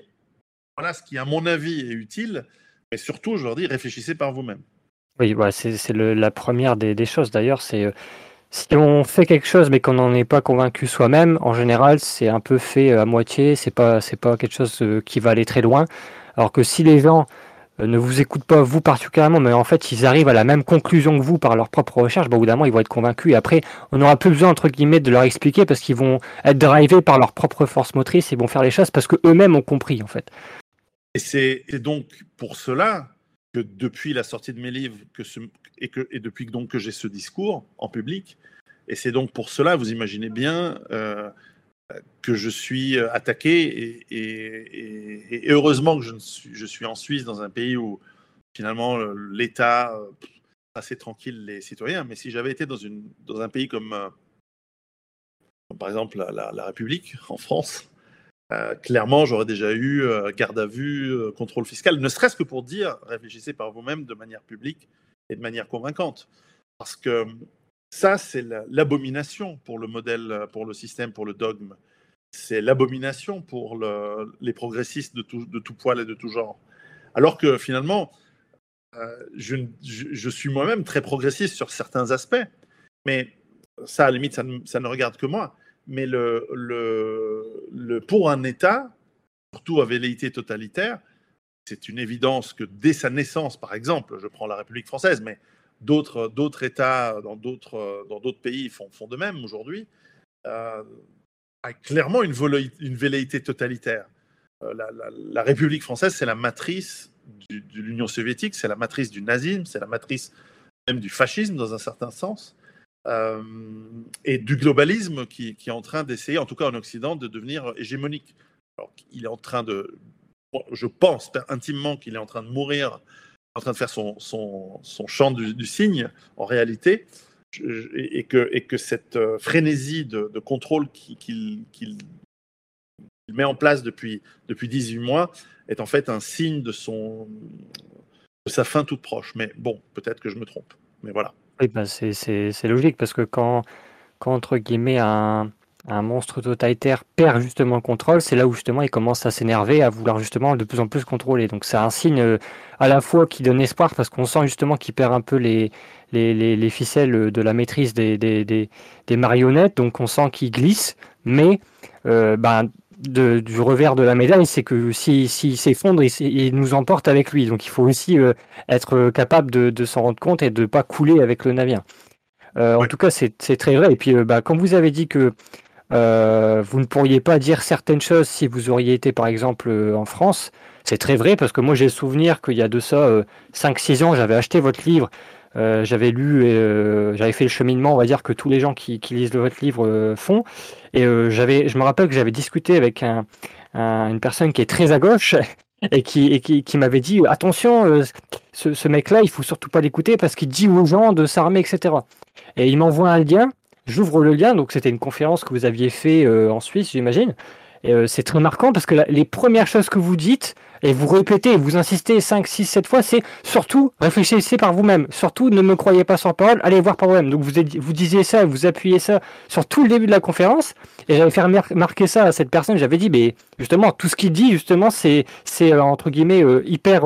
voilà ce qui, à mon avis, est utile. Mais surtout, je leur dis réfléchissez par vous-même. Oui, bah, c'est la première des, choses. D'ailleurs, c'est euh, si on fait quelque chose mais qu'on n'en est pas convaincu soi-même, en général, c'est un peu fait euh, à moitié, c'est pas, pas quelque chose euh, qui va aller très loin. Alors que si les gens ne vous écoutent pas vous particulièrement, mais en fait ils arrivent à la même conclusion que vous par leur propre recherche, bah, évidemment ils vont être convaincus. Et après, on n'aura plus besoin entre guillemets de leur expliquer parce qu'ils vont être drivés par leur propre force motrice et vont faire les choses parce que eux-mêmes ont compris en fait. Et c'est donc pour cela que depuis la sortie de mes livres que et, que, depuis donc que j'ai ce discours en public, et c'est donc pour cela, vous imaginez bien, euh, que je suis attaqué, et, heureusement que je, suis, en Suisse, dans un pays où finalement l'État euh, assez tranquille les citoyens, mais si j'avais été dans, un pays comme, euh, par exemple la République en France, euh, clairement, j'aurais déjà eu euh, garde à vue, euh, contrôle fiscal, ne serait-ce que pour dire réfléchissez par vous-même de manière publique et de manière convaincante. Parce que ça, c'est l'abomination pour le modèle, pour le système, pour le dogme. C'est l'abomination pour les progressistes de tout, poil et de tout genre. Alors que finalement, je, suis moi-même très progressiste sur certains aspects, mais ça, à la limite, ça ne regarde que moi mais pour un État, surtout à velléité totalitaire, c'est une évidence que dès sa naissance, par exemple, je prends la République française, mais d'autres, États dans d'autres, pays font, de même aujourd'hui, euh, a clairement une, velléité totalitaire. Euh, la, République française, c'est la matrice de l'Union soviétique, c'est la matrice du nazisme, c'est la matrice même du fascisme dans un certain sens. Euh, et du globalisme qui, est en train d'essayer, en tout cas en Occident, de devenir hégémonique. Alors, il est en train de, je pense intimement qu'il est en train de mourir, en train de faire son, son, son chant du, cygne en réalité, et, que, et que cette euh, frénésie de, contrôle qu'il met en place depuis, depuis 18 mois est en fait un signe de, son, de sa fin toute proche. Mais bon, peut-être que je me trompe. Mais voilà. Oui, bah, c'est logique parce que quand, quand entre guillemets, un, un monstre totalitaire perd justement le contrôle, c'est là où justement il commence à s'énerver, à vouloir justement de plus en plus contrôler. Donc c'est un signe euh, à la fois qui donne espoir parce qu'on sent justement qu'il perd un peu les, les, les, ficelles de la maîtrise des, des, des, marionnettes, donc on sent qu'il glisse, mais euh, ben, du revers de la médaille, c'est que s'il si, s'effondre, il, nous emporte avec lui. Donc il faut aussi euh, être capable de, s'en rendre compte et de ne pas couler avec le navire. Euh, en tout cas, c'est très vrai. Et puis, euh, bah, quand vous avez dit que vous ne pourriez pas dire certaines choses si vous auriez été, par exemple, en France, c'est très vrai parce que moi, j'ai le souvenir qu'il y a de ça 5-6 ans, j'avais acheté votre livre euh, j'avais lu, euh, j'avais fait le cheminement, on va dire que tous les gens qui, lisent votre livre euh, font. Et j'avais, je me rappelle que j'avais discuté avec un, une personne qui est très à gauche et qui, m'avait dit attention, ce, ce mec-là, il faut surtout pas l'écouter parce qu'il dit aux gens de s'armer, etc. Et il m'envoie un lien. J'ouvre le lien, donc c'était une conférence que vous aviez fait en Suisse, j'imagine. Et c'est très marquant parce que les premières choses que vous dites, et vous répétez, vous insistez 5, 6, 7 fois, c'est surtout réfléchissez par vous-même. Surtout ne me croyez pas sans parole, allez voir par vous-même. Donc vous, vous disiez ça, vous appuyez ça sur tout le début de la conférence. Et j'avais fait remarquer ça à cette personne. J'avais dit, mais justement, tout ce qu'il dit, justement, c'est, c'est euh, entre guillemets euh, hyper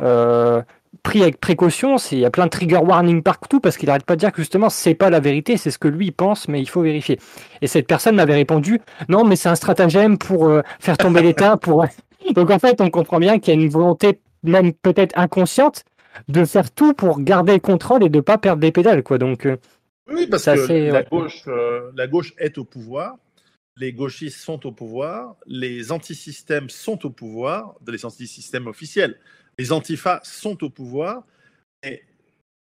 euh, pris avec précaution. Il y a plein de trigger warning partout parce qu'il n'arrête pas de dire que justement, c'est pas la vérité, c'est ce que lui pense, mais il faut vérifier. Et cette personne m'avait répondu, non, mais c'est un stratagème pour faire tomber l'État, pour donc en fait, on comprend bien qu'il y a une volonté, même peut-être inconsciente, de faire tout pour garder le contrôle et de ne pas perdre des pédales. Quoi. Donc, euh, oui, parce que la, gauche, euh, la gauche est au pouvoir. les gauchistes sont au pouvoir, les antisystèmes sont au pouvoir, les antisystèmes officiels, les antifas sont au pouvoir, et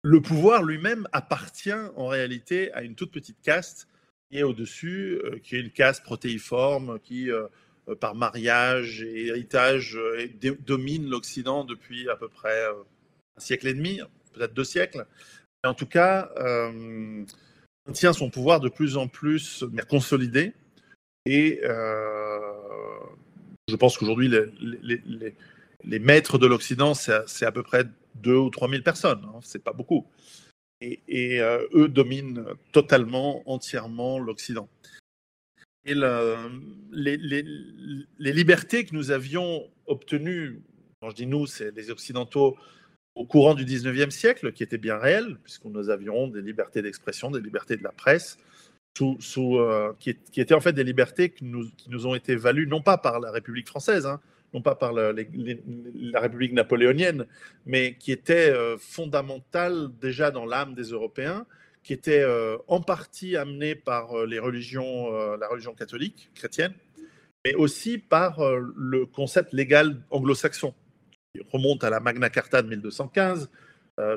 le pouvoir lui-même appartient en réalité à une toute petite caste qui est au-dessus, euh, qui est une caste protéiforme, qui, par mariage et héritage, domine l'Occident depuis à peu près un siècle et demi, peut-être deux siècles. en tout cas, tient son pouvoir de plus en plus consolidé. Et je pense qu'aujourd'hui, les, maîtres de l'Occident, c'est à peu près 2 ou 3 000 personnes. Hein, c'est pas beaucoup et, euh, eux dominent totalement, entièrement l'Occident. Et les, libertés que nous avions obtenues, quand je dis nous, c'est les Occidentaux au courant du 19e siècle, qui étaient bien réelles, puisque nous avions des libertés d'expression, des libertés de la presse, euh, qui, étaient en fait des libertés qui nous, ont été values non pas par la République française, hein, non pas par la, République napoléonienne, mais qui était euh, fondamentale déjà dans l'âme des Européens, qui était euh, en partie amenée par euh, les religions, la religion catholique, chrétienne, mais aussi par le concept légal anglo-saxon, qui remonte à la Magna Carta de 1215,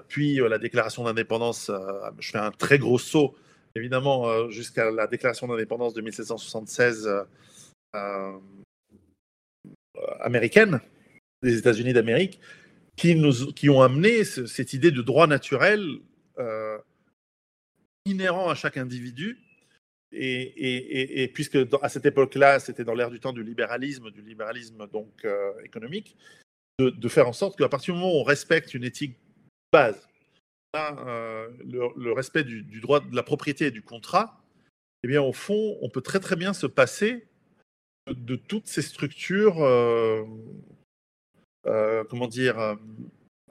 puis la déclaration d'indépendance, je fais un très gros saut, évidemment, jusqu'à la déclaration d'indépendance de 1776 américaines, des États-Unis d'Amérique, qui, qui ont amené cette idée de droit naturel euh, inhérent à chaque individu. Et, puisque à cette époque-là, c'était dans l'ère du temps du libéralisme, du libéralisme donc euh, économique, de, faire en sorte qu'à partir du moment où on respecte une éthique base, euh, le, respect du, droit de la propriété et du contrat, eh bien, au fond, on peut très très bien se passer de toutes ces structures, euh, comment dire,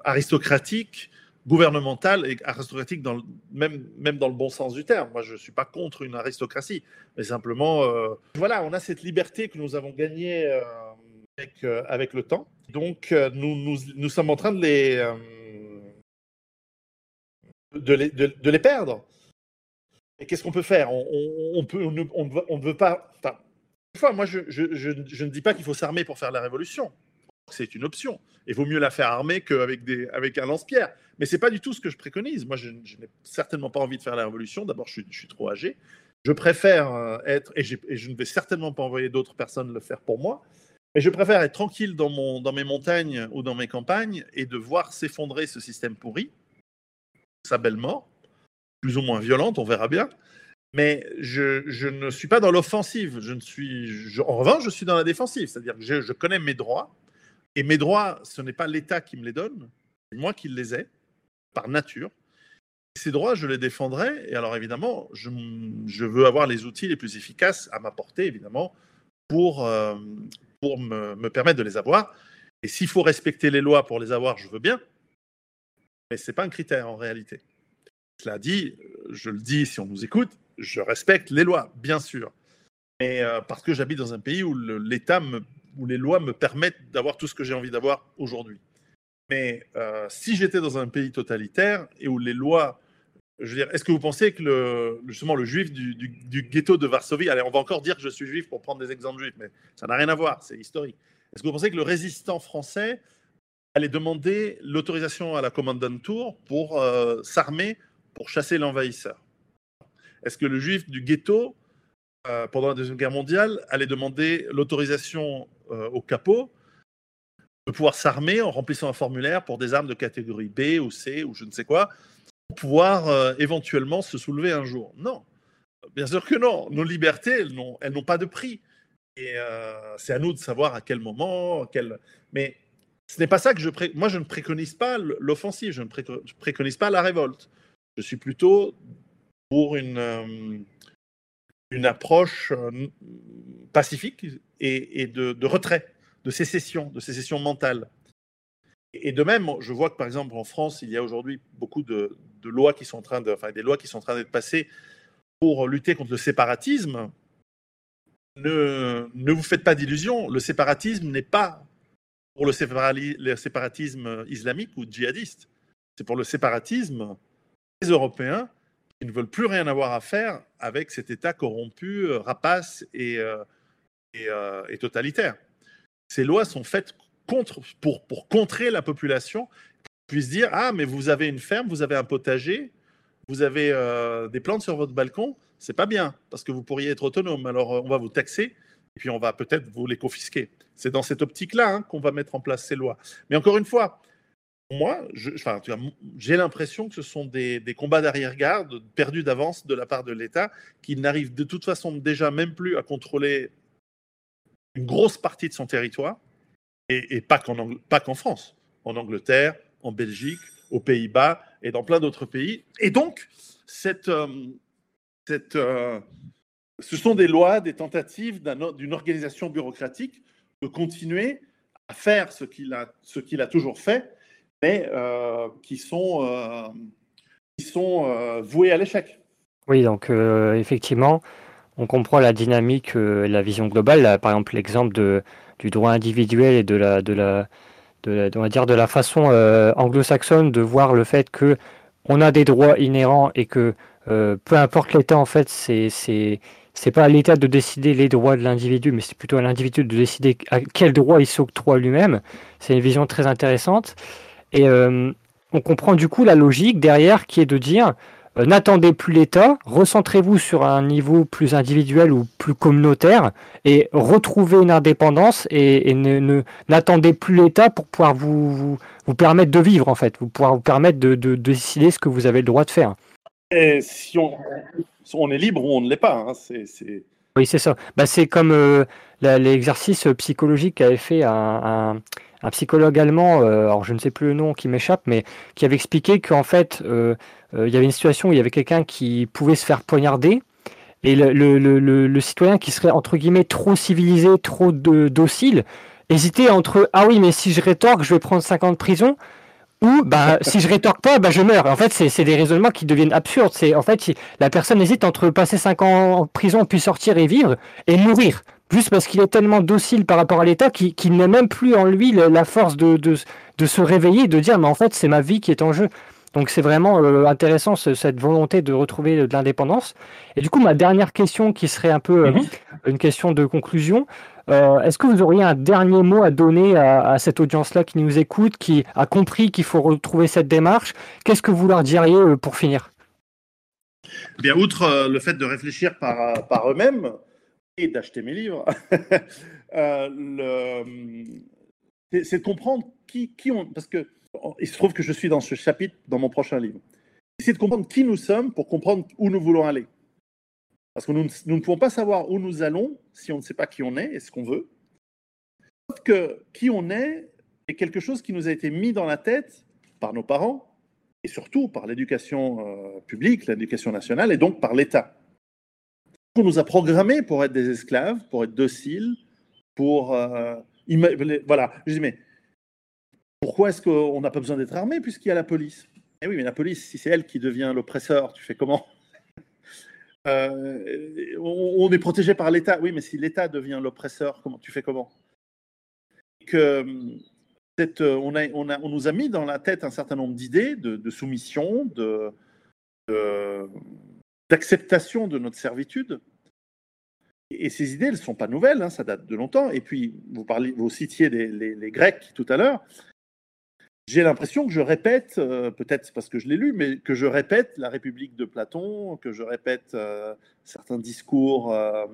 aristocratiques, gouvernementales et aristocratiques dans même, même dans le bon sens du terme. Moi, je ne suis pas contre une aristocratie, mais simplement, voilà, on a cette liberté que nous avons gagnée avec, avec, le temps. Donc, nous, nous, nous, sommes en train de les, de les, de, les perdre. Et qu'est-ce qu'on peut faire? On, on, peut, on, ne, veut pas fois, moi, je, ne dis pas qu'il faut s'armer pour faire la révolution. C'est une option. Et vaut mieux la faire armée qu'avec avec un lance-pierre. Mais c'est pas du tout ce que je préconise. Moi, je, n'ai certainement pas envie de faire la révolution. D'abord, je, suis trop âgé. Je préfère euh, être, et, je ne vais certainement pas envoyer d'autres personnes le faire pour moi, mais je préfère être tranquille dans, mes montagnes ou dans mes campagnes et de voir s'effondrer ce système pourri, sa belle mort, plus ou moins violente, on verra bien, mais je, ne suis pas dans l'offensive. En revanche, je suis dans la défensive. C'est-à-dire que je, connais mes droits. Et mes droits, ce n'est pas l'État qui me les donne, c'est moi qui les ai, par nature. Ces droits, je les défendrai. Et alors, évidemment, je, veux avoir les outils les plus efficaces à ma portée, évidemment, pour, euh, pour me, me, permettre de les avoir. Et s'il faut respecter les lois pour les avoir, je veux bien. Mais ce n'est pas un critère en réalité. Cela dit, je le dis si on nous écoute, je respecte les lois, bien sûr. Mais euh, parce que j'habite dans un pays où l'État, où les lois me permettent d'avoir tout ce que j'ai envie d'avoir aujourd'hui. Mais euh, si j'étais dans un pays totalitaire et où les lois, je veux dire, est-ce que vous pensez que le, justement le juif du, ghetto de Varsovie, allez, on va encore dire que je suis juif pour prendre des exemples juifs, mais ça n'a rien à voir, c'est historique. Est-ce que vous pensez que le résistant français allait demander l'autorisation à la commandant Tour pour euh, s'armer pour chasser l'envahisseur? Est-ce que le juif du ghetto, euh, pendant la Deuxième Guerre mondiale, allait demander l'autorisation au capot de pouvoir s'armer en remplissant un formulaire pour des armes de catégorie B ou C ou je ne sais quoi, pour pouvoir euh, éventuellement se soulever un jour Non. Bien sûr que non. Nos libertés, elles n'ont, pas de prix. Et c'est à nous de savoir à quel moment, quel... mais ce n'est pas ça que je moi je ne préconise pas l'offensive, je ne préconise pas la révolte. Je suis plutôt pour une, euh, une approche euh, pacifique et, de, retrait, de sécession, de sécession mentale. Et de même, je vois que par exemple en France, il y a aujourd'hui beaucoup de, lois qui sont en train de, enfin, des lois qui sont en train d'être passées pour lutter contre le séparatisme. Ne, ne vous faites pas d'illusions, le séparatisme n'est pas pour le, séparatisme islamique ou djihadiste, c'est pour le séparatisme des Européens qui ne veulent plus rien avoir à faire avec cet État corrompu, rapace et, et, totalitaire. Ces lois sont faites pour, pour contrer la population, puisse dire Ah, mais vous avez une ferme, vous avez un potager, vous avez des plantes sur votre balcon, c'est pas bien, parce que vous pourriez être autonome. Alors, on va vous taxer et puis on va peut-être vous les confisquer. C'est dans cette optique-là hein, qu'on va mettre en place ces lois. Mais encore une fois, moi, j'ai l'impression que ce sont des, combats d'arrière-garde perdus d'avance de la part de l'État qui n'arrive de toute façon déjà même plus à contrôler une grosse partie de son territoire, et, pas qu'en France, en Angleterre, en Belgique, aux Pays-Bas et dans plein d'autres pays. Et donc, euh, euh, ce sont des lois, des tentatives d'une organisation bureaucratique de continuer à faire ce qu'il a, toujours fait, mais euh, qui sont, qui sont voués à l'échec. Oui, donc effectivement, on comprend la dynamique, la vision globale. par exemple, l'exemple du droit individuel et de la, de la, on va dire de la façon anglo-saxonne de voir le fait que on a des droits inhérents et que peu importe l'état, en fait, c'est c'est pas à l'État de décider les droits de l'individu, mais c'est plutôt à l'individu de décider à quel droit il s'octroie lui-même. C'est une vision très intéressante. Et euh, on comprend du coup la logique derrière qui est de dire euh, n'attendez plus l'État, recentrez-vous sur un niveau plus individuel ou plus communautaire et retrouvez une indépendance et, ne, n'attendez plus l'État pour pouvoir vous, vous, permettre de vivre en fait, vous pouvoir vous permettre de, de, décider ce que vous avez le droit de faire. Et si on, on est libre ou on ne l'est pas. Hein. C'est, Oui, c'est ça. Bah, c'est comme euh, l'exercice psychologique qu'avait fait un, psychologue allemand, euh, alors je ne sais plus le nom qui m'échappe, mais qui avait expliqué qu'en fait, euh, il y avait une situation où il y avait quelqu'un qui pouvait se faire poignarder. Et le, le, citoyen qui serait entre guillemets trop civilisé, trop docile, hésitait entre ah oui mais si je rétorque je vais prendre 50 ans de prison ou bah, si je rétorque pas, bah, je meurs. En fait, c'est des raisonnements qui deviennent absurdes. C'est en fait, la personne hésite entre passer 5 ans en prison puis sortir et vivre et mourir, juste parce qu'il est tellement docile par rapport à l'État qu'il n'a même plus en lui la force de, de, de, se réveiller, de dire mais en fait c'est ma vie qui est en jeu. Donc c'est vraiment euh, intéressant cette volonté de retrouver de l'indépendance. Et du coup, ma dernière question qui serait un peu euh, mhm. une question de conclusion, euh, est-ce que vous auriez un dernier mot à donner à, cette audience-là qui nous écoute, qui a compris qu'il faut retrouver cette démarche? Qu'est-ce que vous leur diriez euh, pour finir? Bien, outre euh, le fait de réfléchir par, par eux-mêmes et d'acheter mes livres, c'est de comprendre qui, qui on. Parce que il se trouve que je suis dans ce chapitre dans mon prochain livre. C'est de comprendre qui nous sommes pour comprendre où nous voulons aller. Parce que nous, ne pouvons pas savoir où nous allons si on ne sait pas qui on est et ce qu'on veut. Sauf que qui on est est quelque chose qui nous a été mis dans la tête par nos parents et surtout par l'éducation euh, publique, l'éducation nationale et donc par l'État. On nous a programmés pour être des esclaves, pour être dociles, pour... Euh, voilà, je dis mais pourquoi est-ce qu'on n'a pas besoin d'être armé puisqu'il y a la police? Eh oui, mais la police, si c'est elle qui devient l'oppresseur, tu fais comment? Euh, on, est protégé par l'État. Oui, mais si l'État devient l'oppresseur, comment tu fais comment? Que cette, on, a, on, a, on, nous a mis dans la tête un certain nombre d'idées de, soumission, de, d'acceptation de, notre servitude. Et ces idées, elles ne sont pas nouvelles, hein, ça date de longtemps. Et puis, vous, parlez, vous citiez les Grecs tout à l'heure j'ai l'impression que je répète, euh, peut-être parce que je l'ai lu, mais que je répète la République de Platon, que je répète euh, certains discours euh,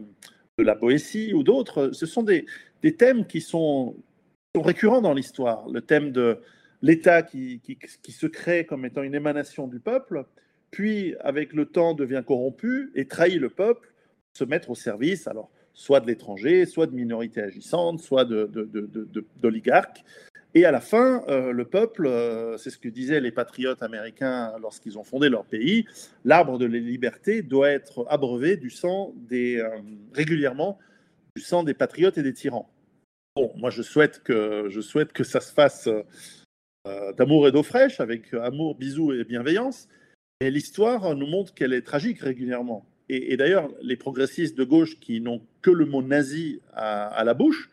de la Boétie ou d'autres. Ce sont des, des thèmes qui sont, récurrents dans l'histoire. Le thème de l'État qui, qui, se crée comme étant une émanation du peuple, puis avec le temps devient corrompu et trahit le peuple, se mettre au service, alors soit de l'étranger, soit de minorités agissantes, soit d'oligarques. Et à la fin, euh, le peuple, euh, c'est ce que disaient les patriotes américains lorsqu'ils ont fondé leur pays, l'arbre de la liberté doit être abreuvé du sang des, euh, régulièrement du sang des patriotes et des tyrans. Bon, moi je souhaite que, je souhaite que ça se fasse d'amour et d'eau fraîche, avec amour, bisous et bienveillance. L'histoire nous montre qu'elle est tragique régulièrement. Et, d'ailleurs, les progressistes de gauche qui n'ont que le mot nazi à la bouche,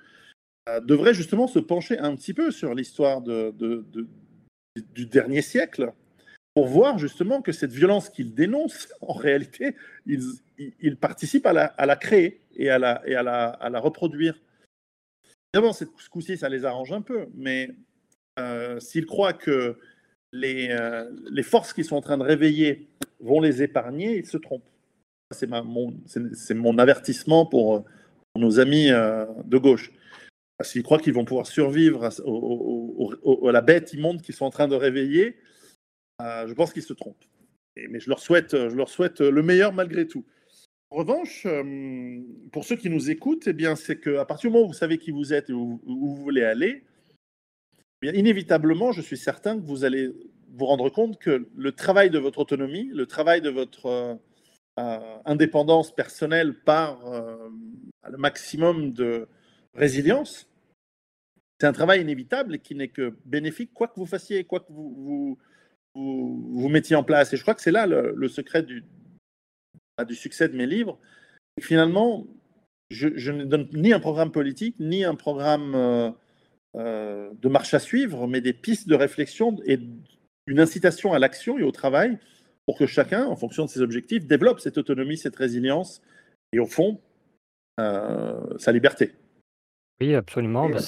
euh, devrait justement se pencher un petit peu sur l'histoire du dernier siècle pour voir justement que cette violence qu'ils dénoncent, en réalité, ils, participent à la, créer et à la reproduire. Évidemment, ce coup-ci, ça les arrange un peu, mais euh, s'ils croient que les, euh, les, forces qui sont en train de réveiller vont les épargner, ils se trompent. C'est mon, avertissement pour, nos amis euh, de gauche. S'ils croient qu'ils vont pouvoir survivre à, la bête immonde qu'ils sont en train de réveiller, je pense qu'ils se trompent. mais je leur, souhaite, le meilleur malgré tout. En revanche, pour ceux qui nous écoutent, eh c'est qu'à partir du moment où vous savez qui vous êtes et où vous voulez aller, inévitablement, je suis certain que vous allez vous rendre compte que le travail de votre autonomie, le travail de votre euh, euh, indépendance personnelle par euh, le maximum de résilience, c'est un travail inévitable et qui n'est que bénéfique, quoi que vous fassiez, quoi que vous vous, mettiez en place. Et je crois que c'est là le, secret du, du succès de mes livres. finalement, je, je, ne donne ni un programme politique, ni un programme euh, de marche à suivre, mais des pistes de réflexion et une incitation à l'action et au travail pour que chacun, en fonction de ses objectifs, développe cette autonomie, cette résilience et au fond, euh, sa liberté. Oui, absolument. Bah,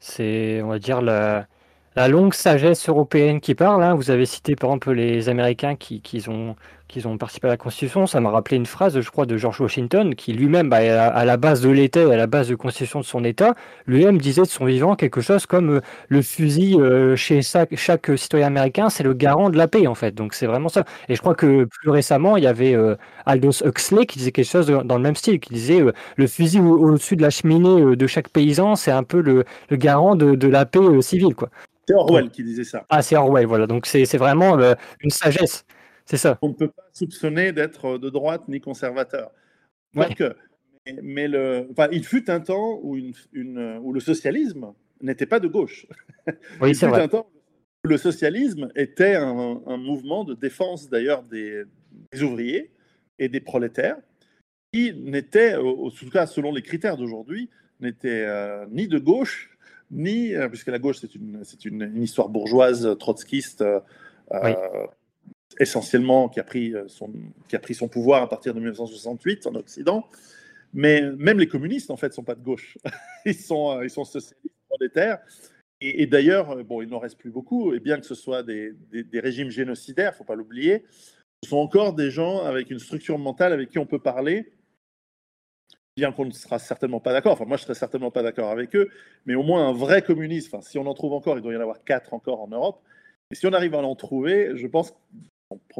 c'est, on va dire, la, la longue sagesse européenne qui parle. Hein. Vous avez cité par exemple les Américains qui, qui, ont, qui ont participé à la Constitution. Ça m'a rappelé une phrase, je crois, de George Washington, qui lui-même, bah, à la base de l'État et à la base de la Constitution de son État, lui-même disait de son vivant quelque chose comme euh, le fusil euh, chez chaque, citoyen américain, c'est le garant de la paix, en fait. Donc c'est vraiment ça. Et je crois que plus récemment, il y avait euh, Aldous Huxley qui disait quelque chose dans le même style, qui disait le fusil au-dessus de la cheminée de chaque paysan, c'est un peu le, le garant de, de la paix civile, quoi. C'est Orwell qui disait ça. Ah, c'est Orwell, voilà. Donc c'est vraiment euh, une sagesse. C'est ça. On ne peut pas soupçonner d'être de droite ni conservateur. mais, mais le, enfin, il fut un temps où, une, où le socialisme n'était pas de gauche. Oui, c'est vrai. un temps où le socialisme était un, un mouvement de défense d'ailleurs des, ouvriers et des prolétaires qui n'était, en tout cas selon les critères d'aujourd'hui, n'était euh, ni de gauche ni, euh, puisque la gauche, c'est une, histoire bourgeoise trotskiste, euh, euh, essentiellement, qui a, pris son, qui a pris son pouvoir à partir de 1968 en Occident. Mais même les communistes, en fait, ne sont pas de gauche. ils, sont, ils sont socialistes monétaires. Et, et d'ailleurs, bon, il n'en reste plus beaucoup, et bien que ce soit des, des, régimes génocidaires, il ne faut pas l'oublier, ce sont encore des gens avec une structure mentale avec qui on peut parler bien qu'on ne sera certainement pas d'accord, enfin moi je serais certainement pas d'accord avec eux, mais au moins un vrai communiste, enfin si on en trouve encore, il doit y en avoir quatre encore en Europe, et si on arrive à en trouver, je pense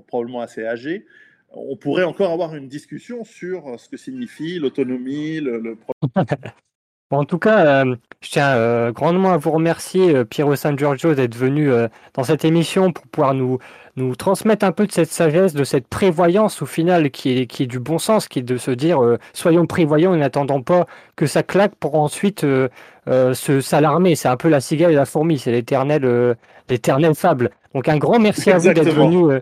probablement assez âgés, on pourrait encore avoir une discussion sur ce que signifie l'autonomie, le, en tout cas, euh, je tiens euh, grandement à vous remercier, euh, Piero San Giorgio, d'être venu dans cette émission pour pouvoir nous, transmettre un peu de cette sagesse, de cette prévoyance au final qui est, du bon sens, qui est de se dire soyons prévoyants et n'attendons pas que ça claque pour ensuite s'alarmer. C'est un peu la cigale et la fourmi, c'est l'éternel l'éternel fable. Donc un grand merci à vous d'être venu.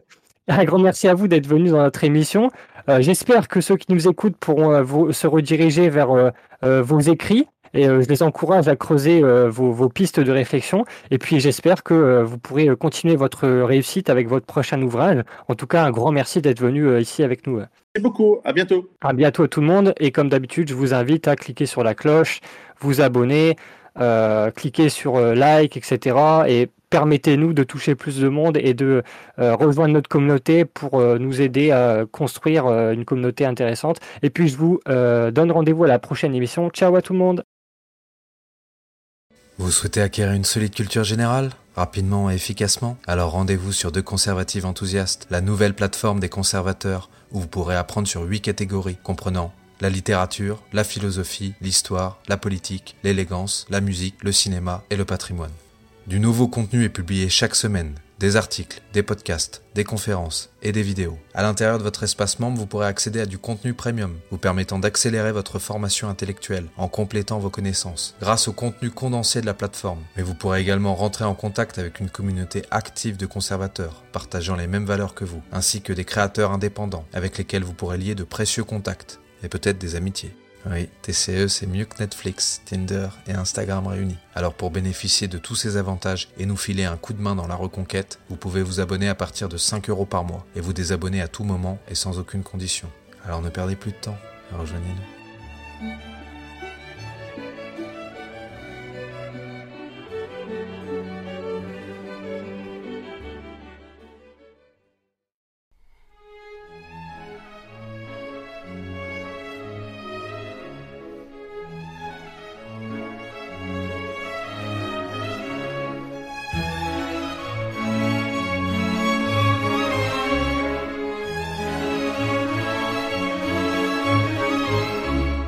un grand merci à vous d'être venu dans notre émission. J'espère que ceux qui nous écoutent pourront se rediriger vers vos écrits et euh, je les encourage à creuser euh, vos, pistes de réflexion. Et puis j'espère que euh, vous pourrez continuer votre réussite avec votre prochain ouvrage. En tout cas, un grand merci d'être venu ici avec nous. Merci beaucoup. À bientôt. À bientôt à tout le monde. Et comme d'habitude, je vous invite à cliquer sur la cloche, vous abonner, cliquer sur like, etc. Et permettez-nous de toucher plus de monde et de rejoindre notre communauté pour nous aider à construire une communauté intéressante. Et puis je vous donne rendez-vous à la prochaine émission. Ciao à tout le monde. Vous souhaitez acquérir une solide culture générale? Rapidement et efficacement? Alors rendez-vous sur Deux Conservatives Enthousiastes, la nouvelle plateforme des conservateurs, où vous pourrez apprendre sur huit catégories, comprenant la littérature, la philosophie, l'histoire, la politique, l'élégance, la musique, le cinéma et le patrimoine. Du nouveau contenu est publié chaque semaine des articles, des podcasts, des conférences et des vidéos. À l'intérieur de votre espace membre, vous pourrez accéder à du contenu premium, vous permettant d'accélérer votre formation intellectuelle en complétant vos connaissances grâce au contenu condensé de la plateforme. Mais vous pourrez également rentrer en contact avec une communauté active de conservateurs partageant les mêmes valeurs que vous, ainsi que des créateurs indépendants avec lesquels vous pourrez lier de précieux contacts et peut-être des amitiés. Oui, TCE, c'est mieux que Netflix, Tinder et Instagram réunis. Alors pour bénéficier de tous ces avantages et nous filer un coup de main dans la reconquête, vous pouvez vous abonner à partir de 5 euros par mois et vous désabonner à tout moment et sans aucune condition. Alors ne perdez plus de temps, rejoignez-nous.